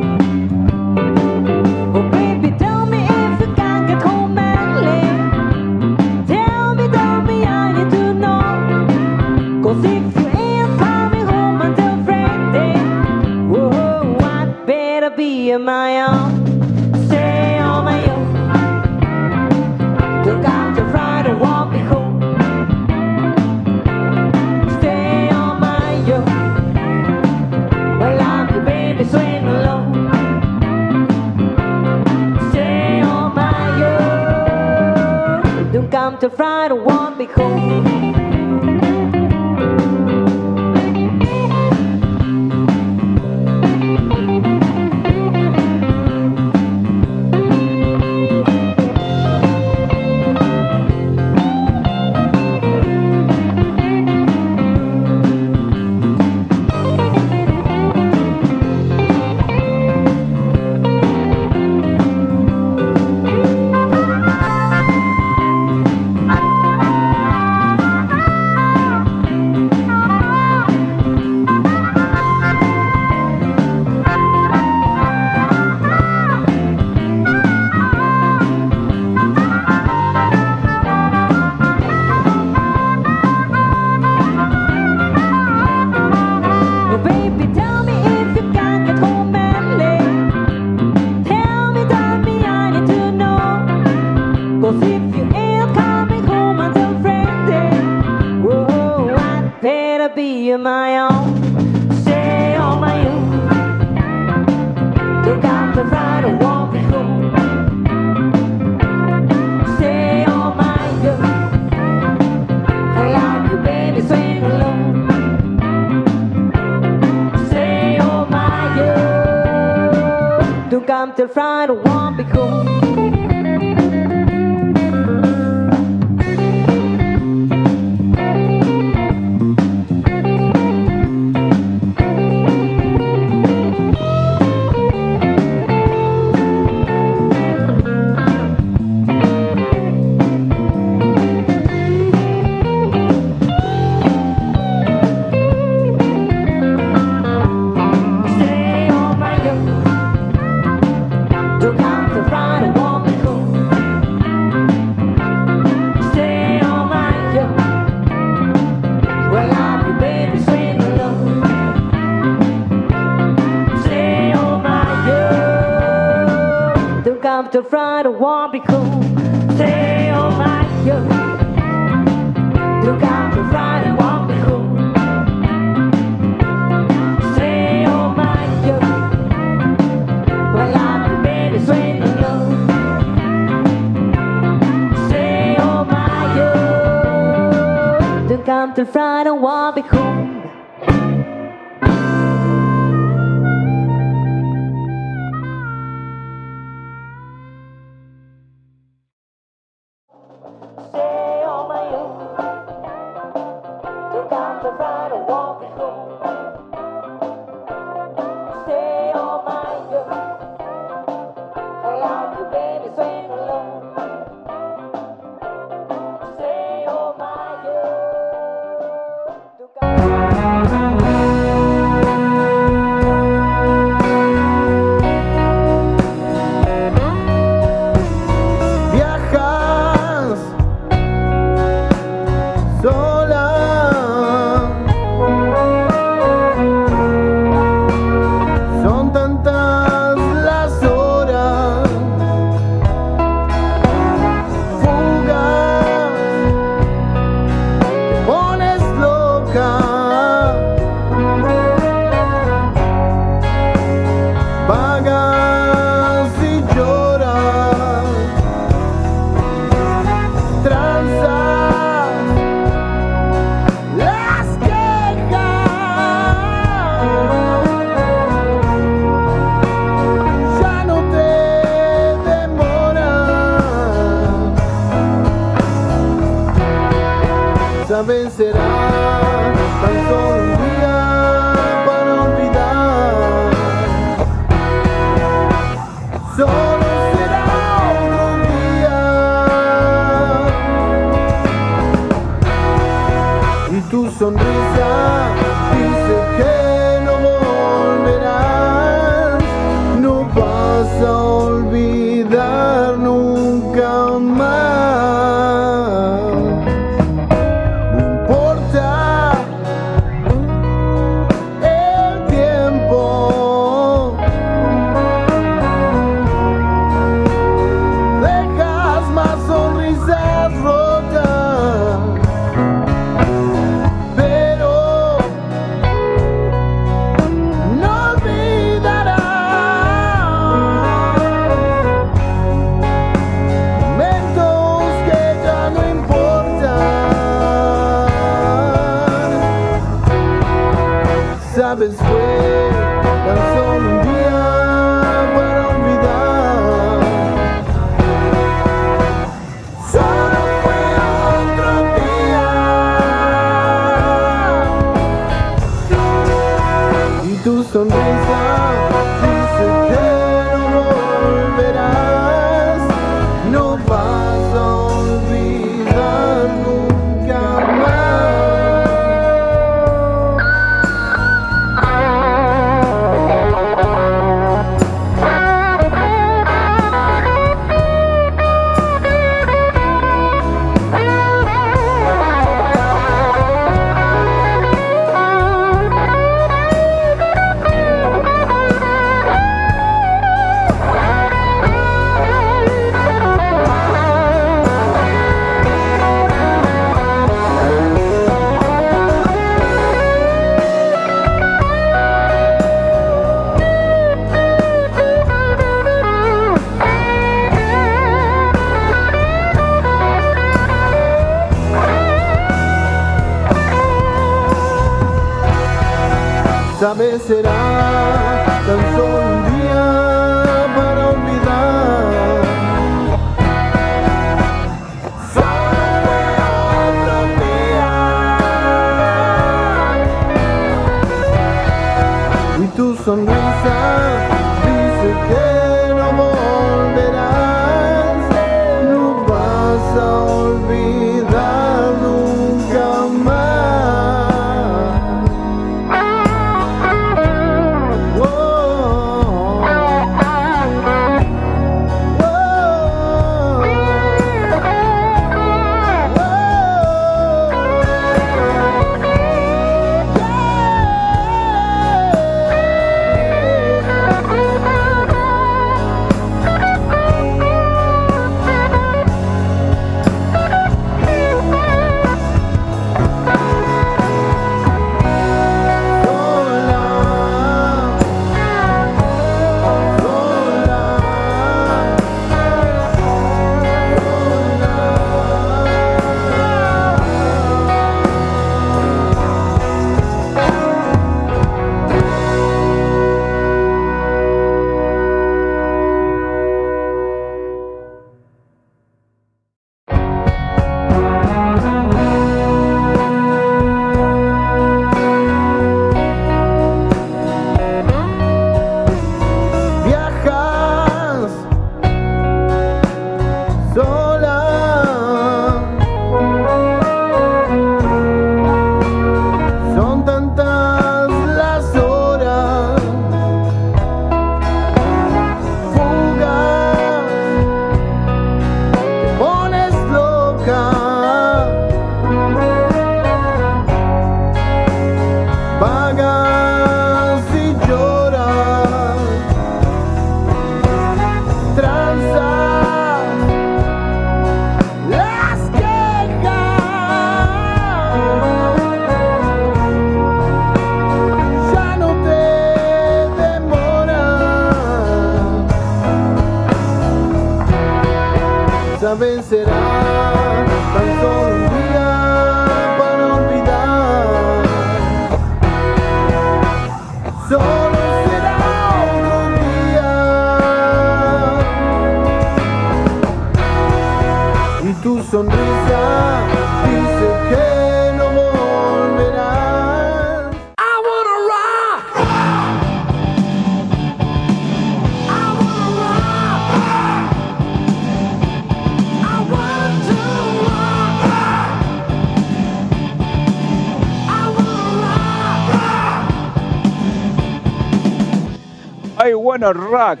Rock,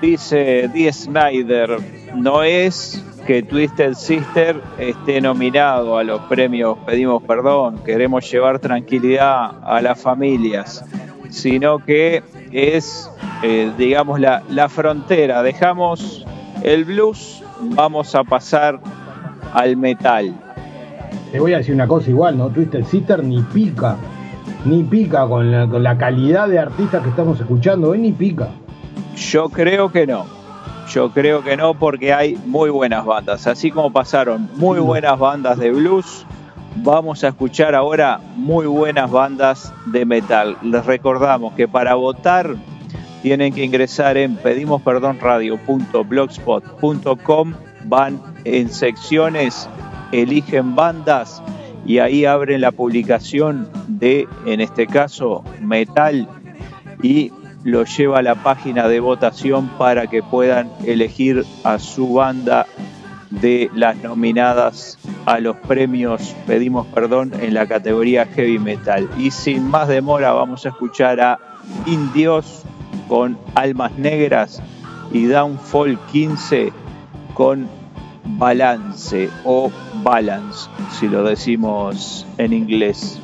dice Dee Snyder. No es que Twisted Sister esté nominado a los premios Pedimos Perdón, queremos llevar tranquilidad a las familias, sino que es, eh, digamos, la, la frontera. Dejamos el blues, vamos a pasar al metal. Te voy a decir una cosa igual, ¿no? Twisted Sister ni pica. Ni pica con la, con la calidad de artistas que estamos escuchando hoy, ni pica. Yo creo que no. Yo creo que no porque hay muy buenas bandas. Así como pasaron muy buenas bandas de blues, vamos a escuchar ahora muy buenas bandas de metal. Les recordamos que para votar tienen que ingresar en pedimosperdonradio.blogspot.com, van en secciones, eligen bandas y ahí abren la publicación de, en este caso, metal y lo lleva a la página de votación para que puedan elegir a su banda de las nominadas a los premios Pedimos Perdón en la categoría Heavy Metal. Y sin más demora vamos a escuchar a Indios con Almas Negras y Downfall 15 con Balance o Balance, si lo decimos en inglés.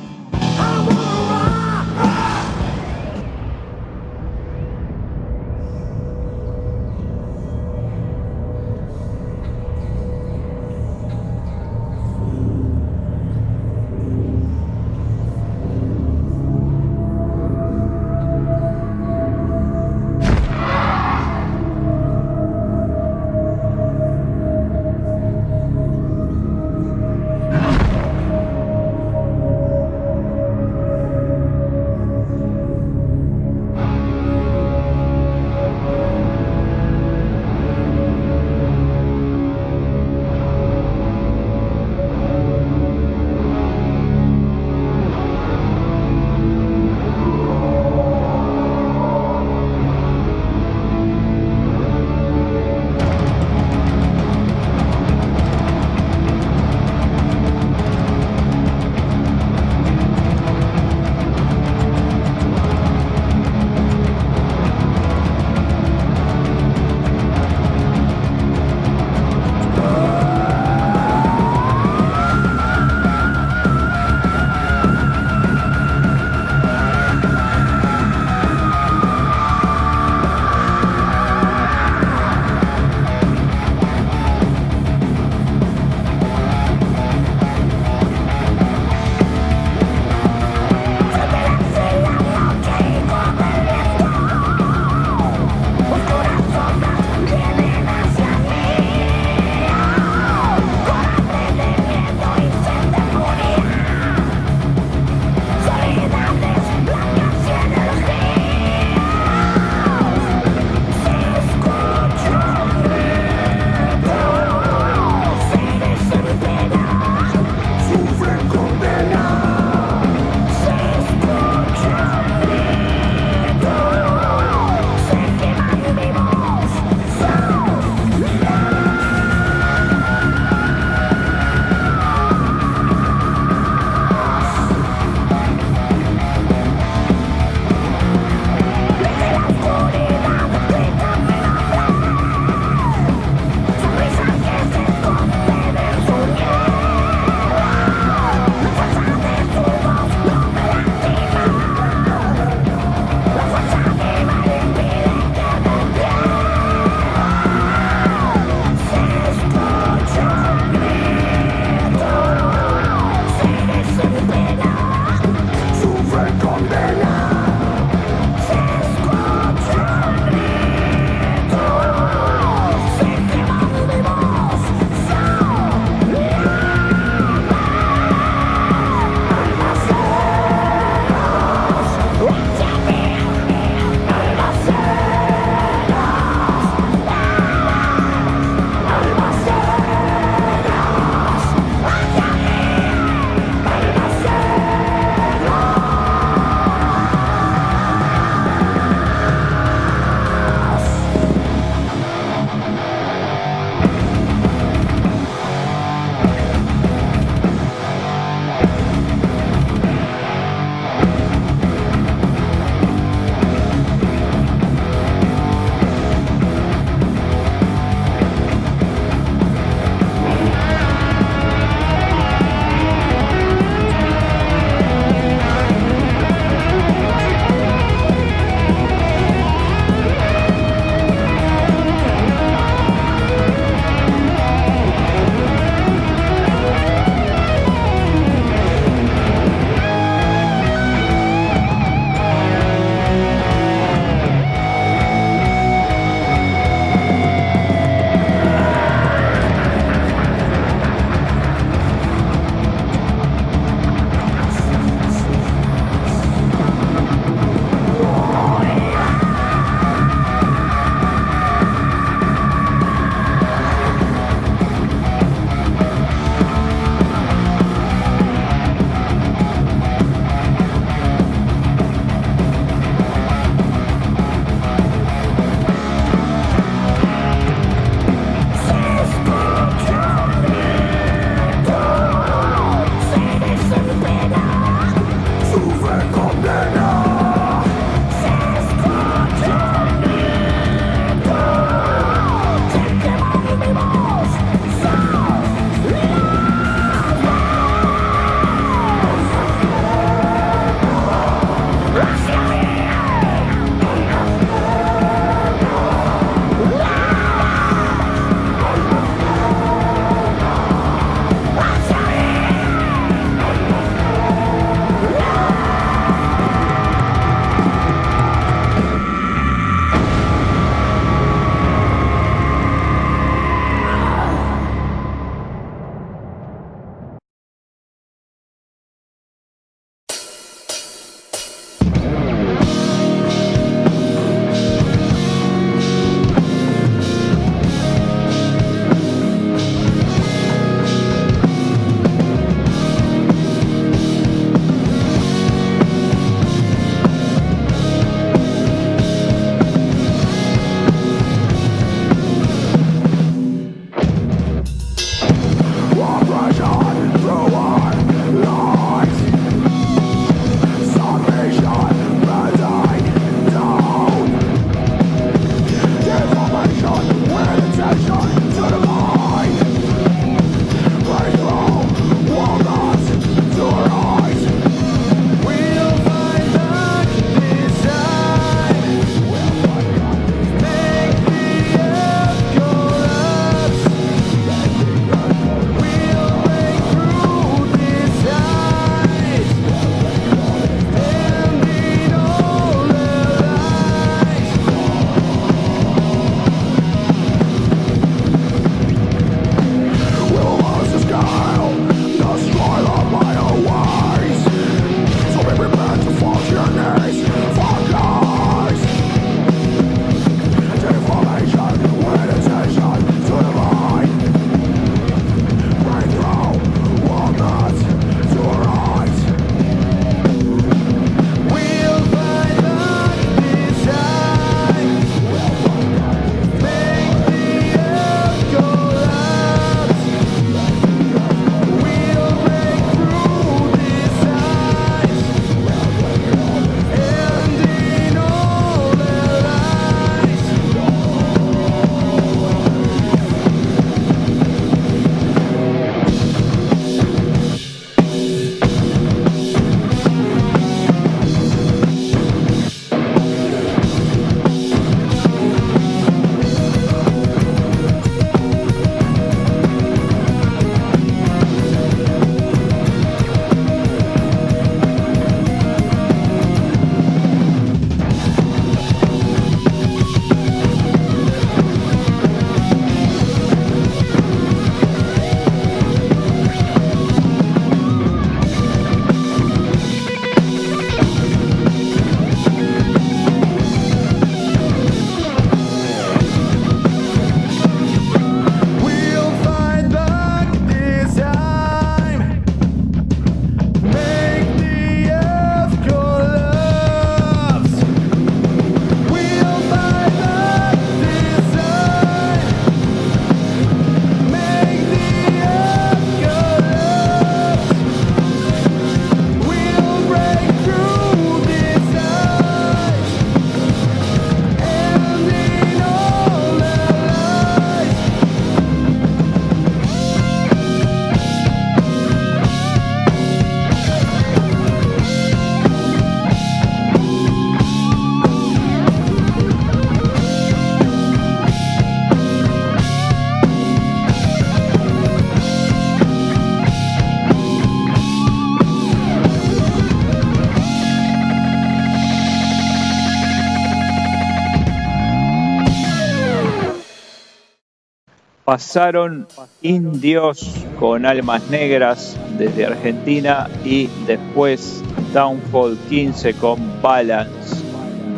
Pasaron indios con almas negras desde Argentina y después Downfall 15 con Balance,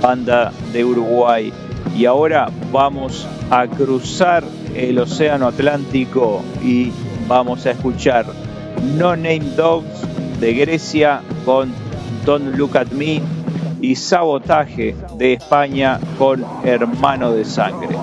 banda de Uruguay. Y ahora vamos a cruzar el Océano Atlántico y vamos a escuchar No Name Dogs de Grecia con Don't Look at Me y Sabotaje de España con Hermano de Sangre.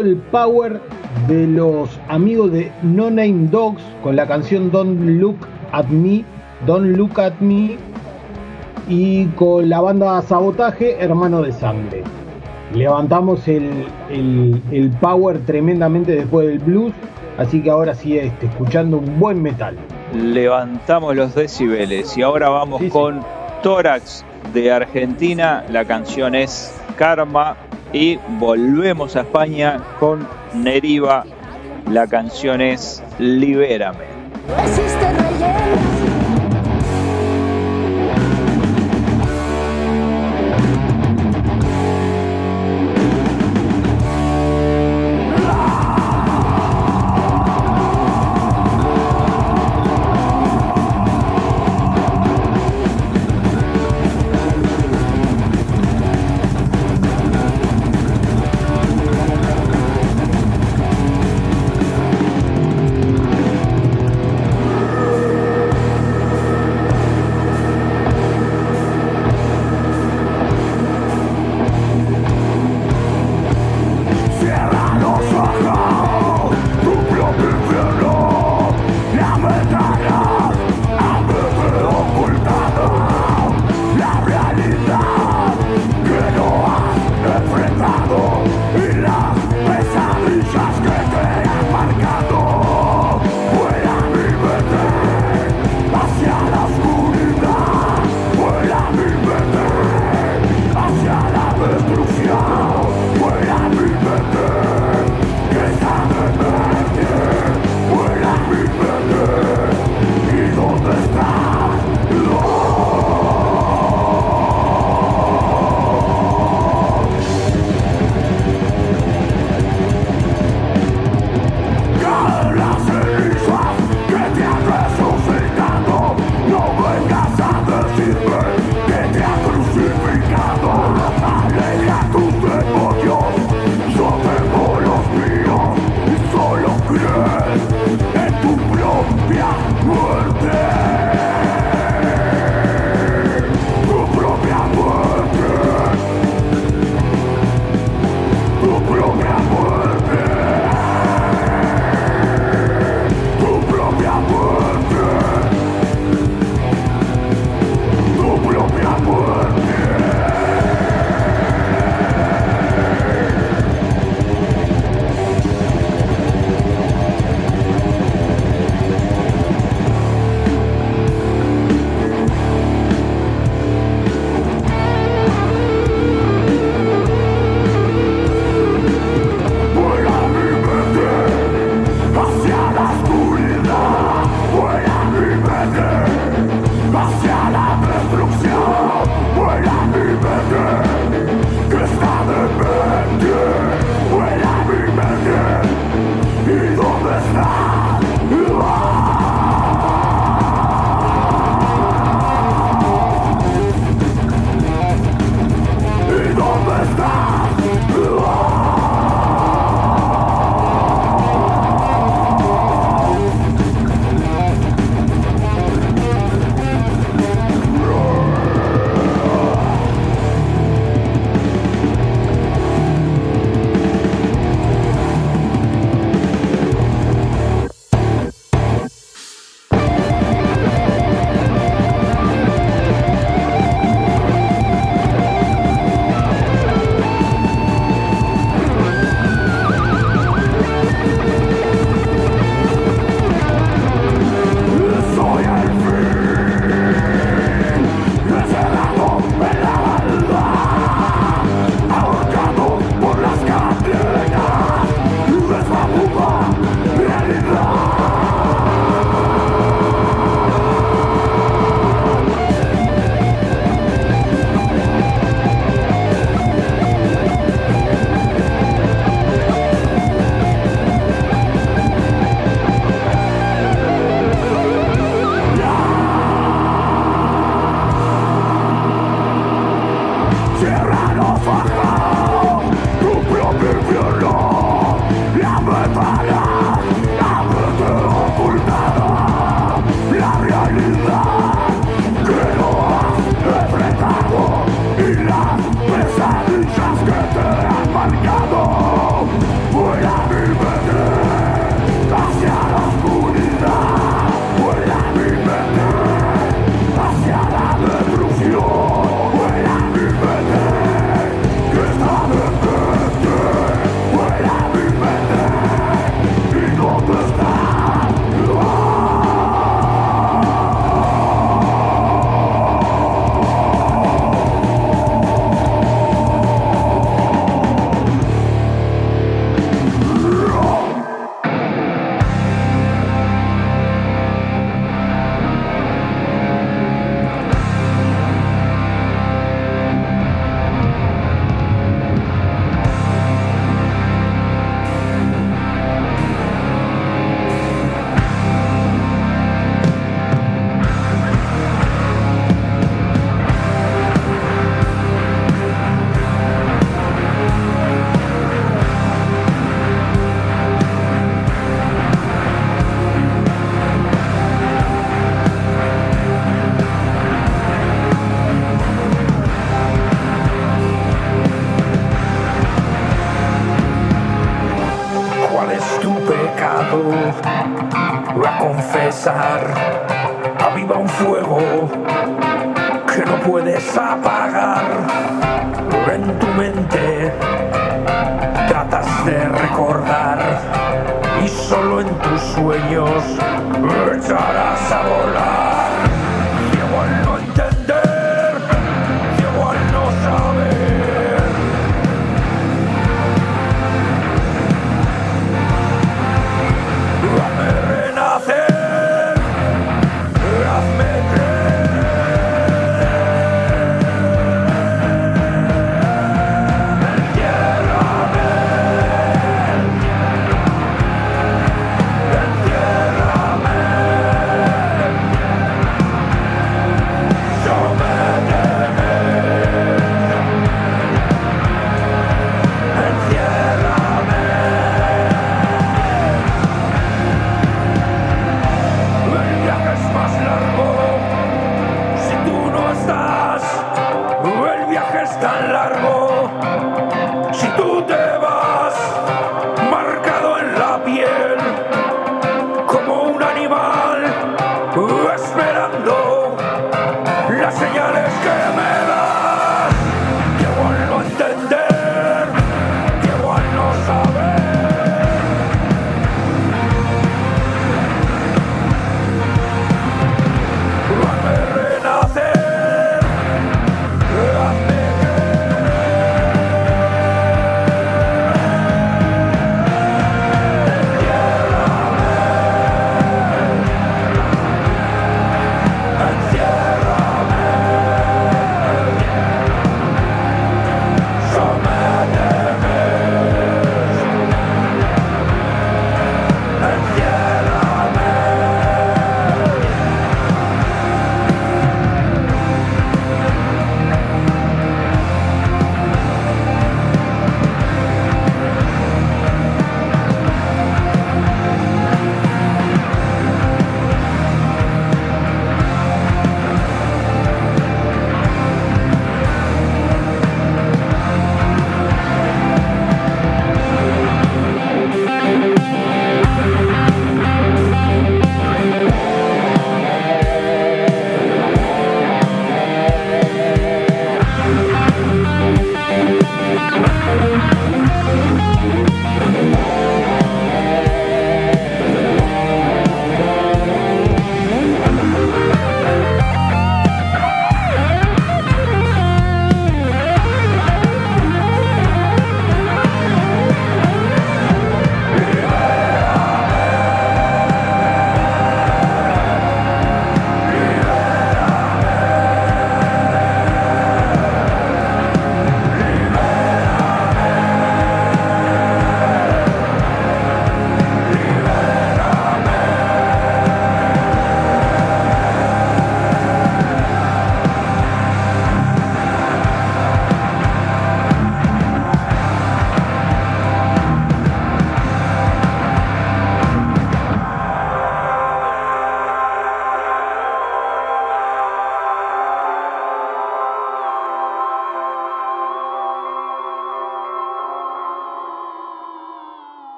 Todo el power de los amigos de No Name Dogs con la canción Don't Look at Me, Don't Look at Me y con la banda Sabotaje, Hermano de Sangre. Levantamos el, el- el power tremendamente después del blues, así que ahora sí este, escuchando un buen metal. Levantamos los decibeles y ahora vamos Sí, sí. con Tórax de Argentina. La canción es Karma y volvemos a España con Neriva. La canción es Libérame.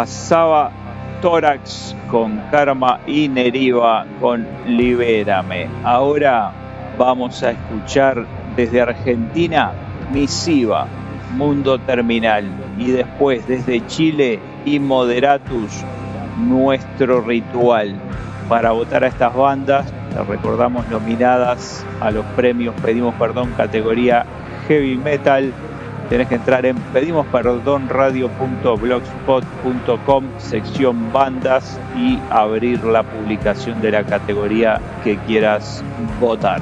Pasaba Tórax con Karma y Neriva con Libérame. Ahora vamos a escuchar desde Argentina Misiva, Mundo Terminal. Y después desde Chile y Moderatus, nuestro ritual. Para votar a estas bandas, les recordamos nominadas a los premios Pedimos Perdón categoría Heavy Metal. Tenés que entrar en sección bandas y abrir la publicación de la categoría que quieras votar.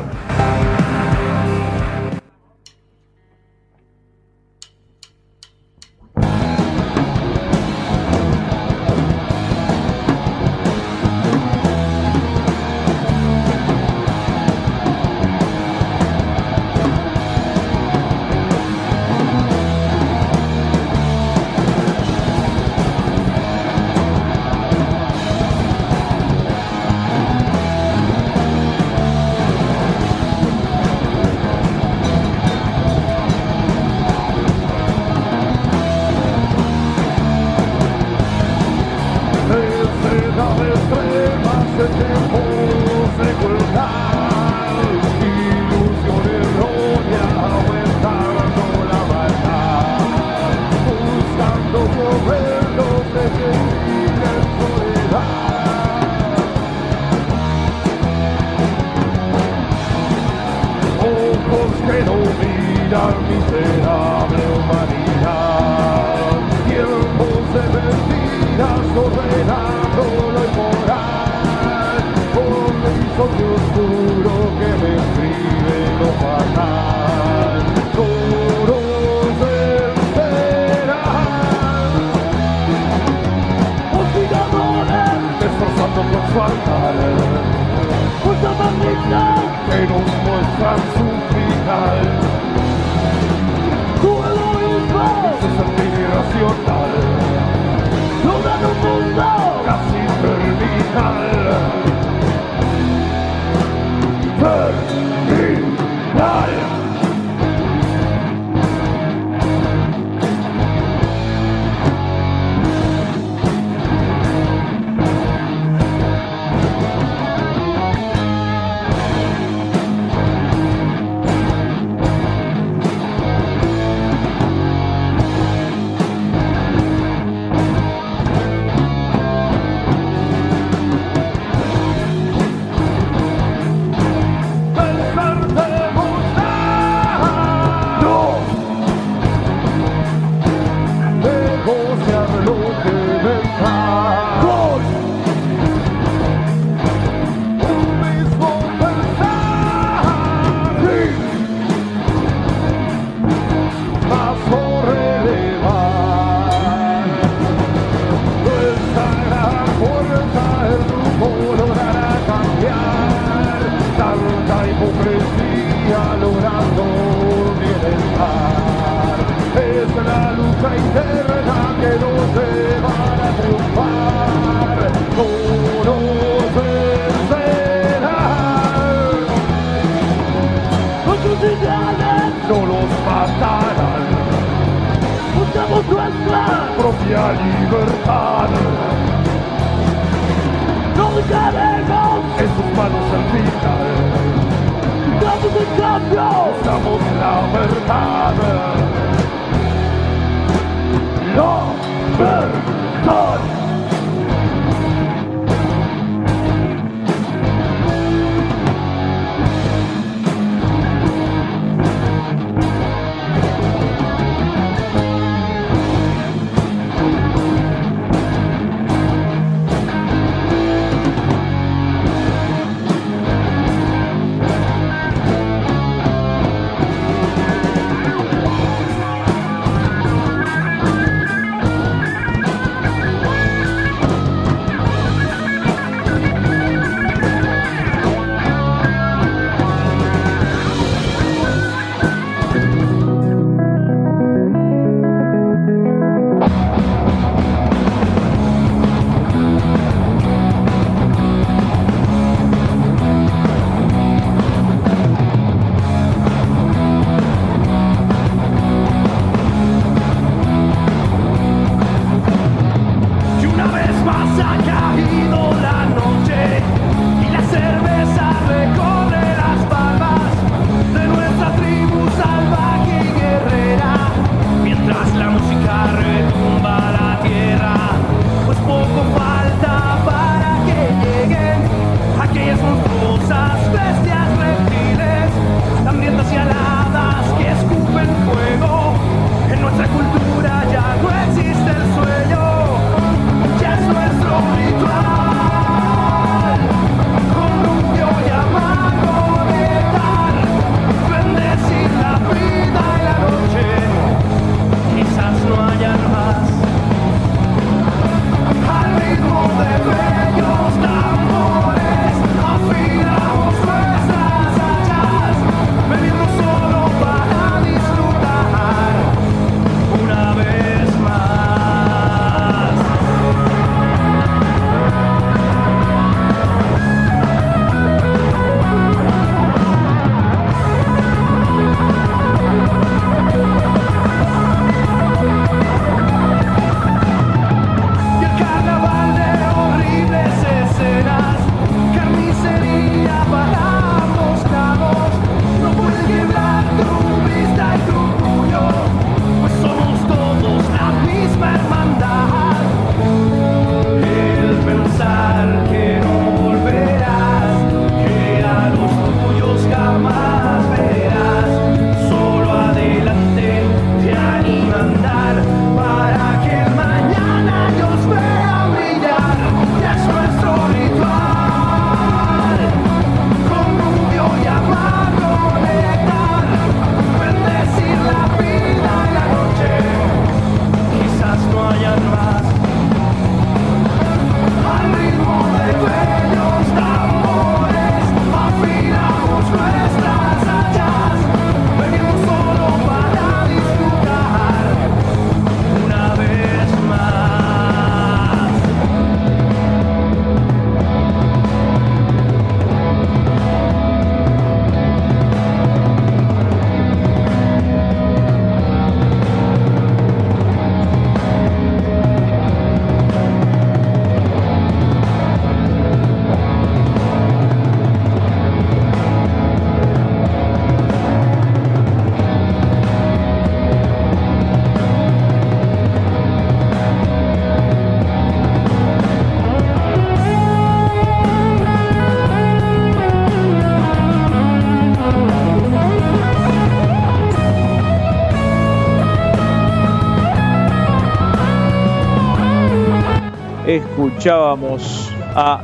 Escuchábamos a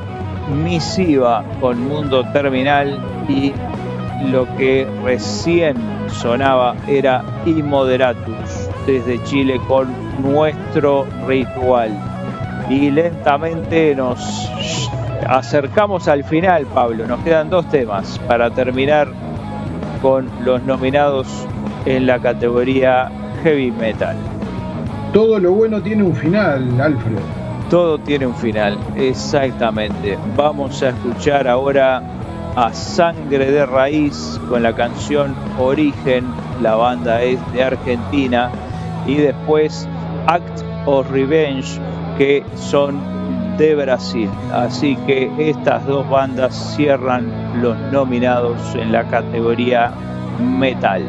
Misiva con Mundo Terminal y lo que recién sonaba era Immoderatus desde Chile con nuestro ritual. Y lentamente nos acercamos al final, Pablo. Nos quedan dos temas para terminar con los nominados en la categoría Heavy Metal. Todo lo bueno tiene un final, Alfred. Todo tiene un final, exactamente. Vamos a escuchar ahora a Sangre de Raíz con la canción Origen, la banda es de Argentina, y después Act of Revenge, que son de Brasil. Así que estas dos bandas cierran los nominados en la categoría metal.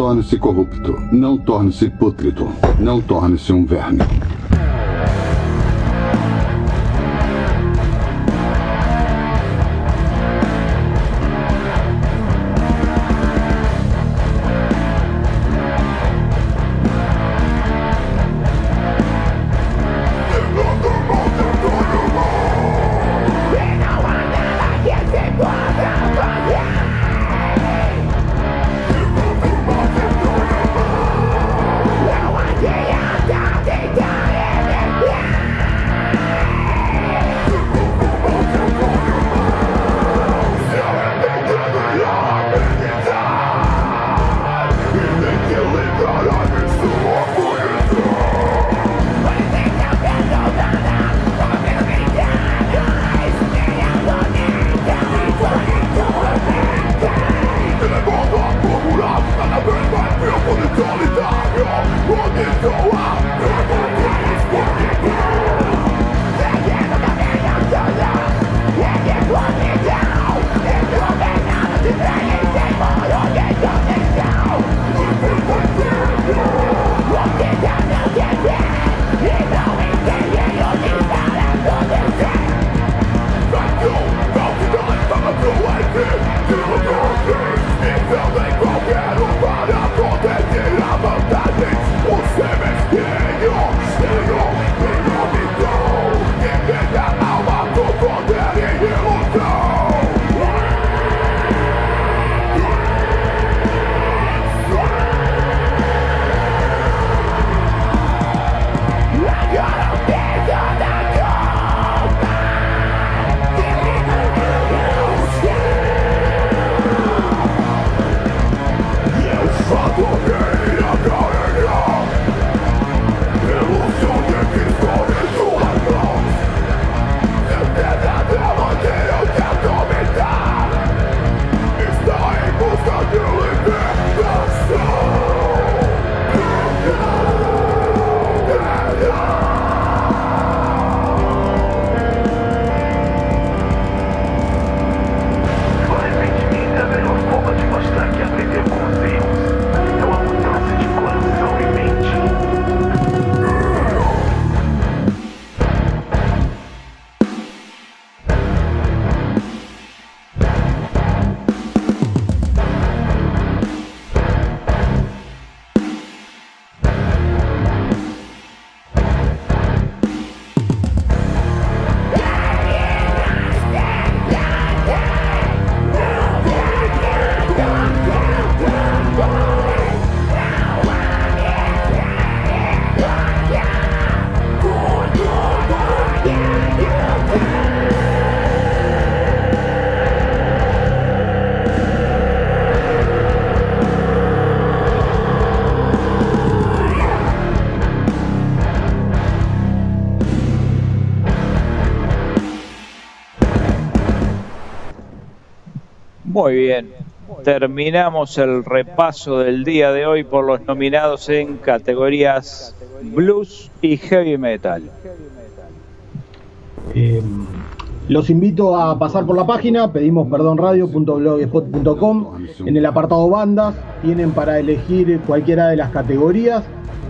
Torne-se corrupto. Não torne-se pútrido. Não torne-se um verme. Uau! Muy bien. Terminamos el repaso del día de hoy por los nominados en categorías blues y heavy metal. Eh, los invito a pasar por la página, pedimos perdón radio.blogspot.com. En el apartado bandas tienen para elegir cualquiera de las categorías.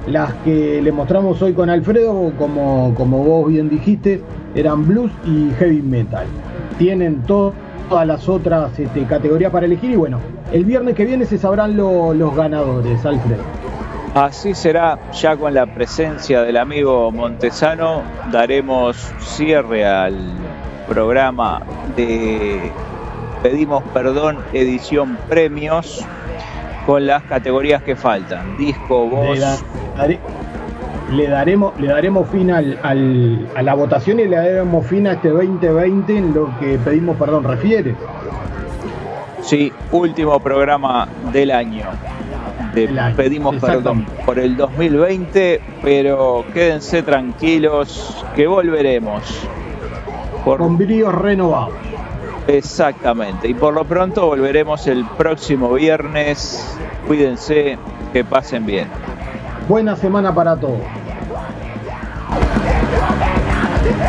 Las que le mostramos hoy con Alfredo, como, como vos bien dijiste, eran blues y heavy metal. Tienen to- todas las otras este, categorías para elegir y bueno, el viernes que viene se sabrán lo- los ganadores, Alfredo. Así será, ya con la presencia del amigo Montesano, daremos cierre al programa de Pedimos Perdón, edición premios, con las categorías que faltan. Disco, voz, le daremos, le daremos fin al- al- a la votación y le daremos fin a este 2020 en lo que pedimos perdón refiere. sí, último programa del año. De Del año, pedimos perdón por el 2020, pero quédense tranquilos que volveremos. Por- Con bríos renovados. Exactamente. Y por lo pronto volveremos el próximo viernes. Cuídense, que pasen bien. Buena semana para todos. Yeah!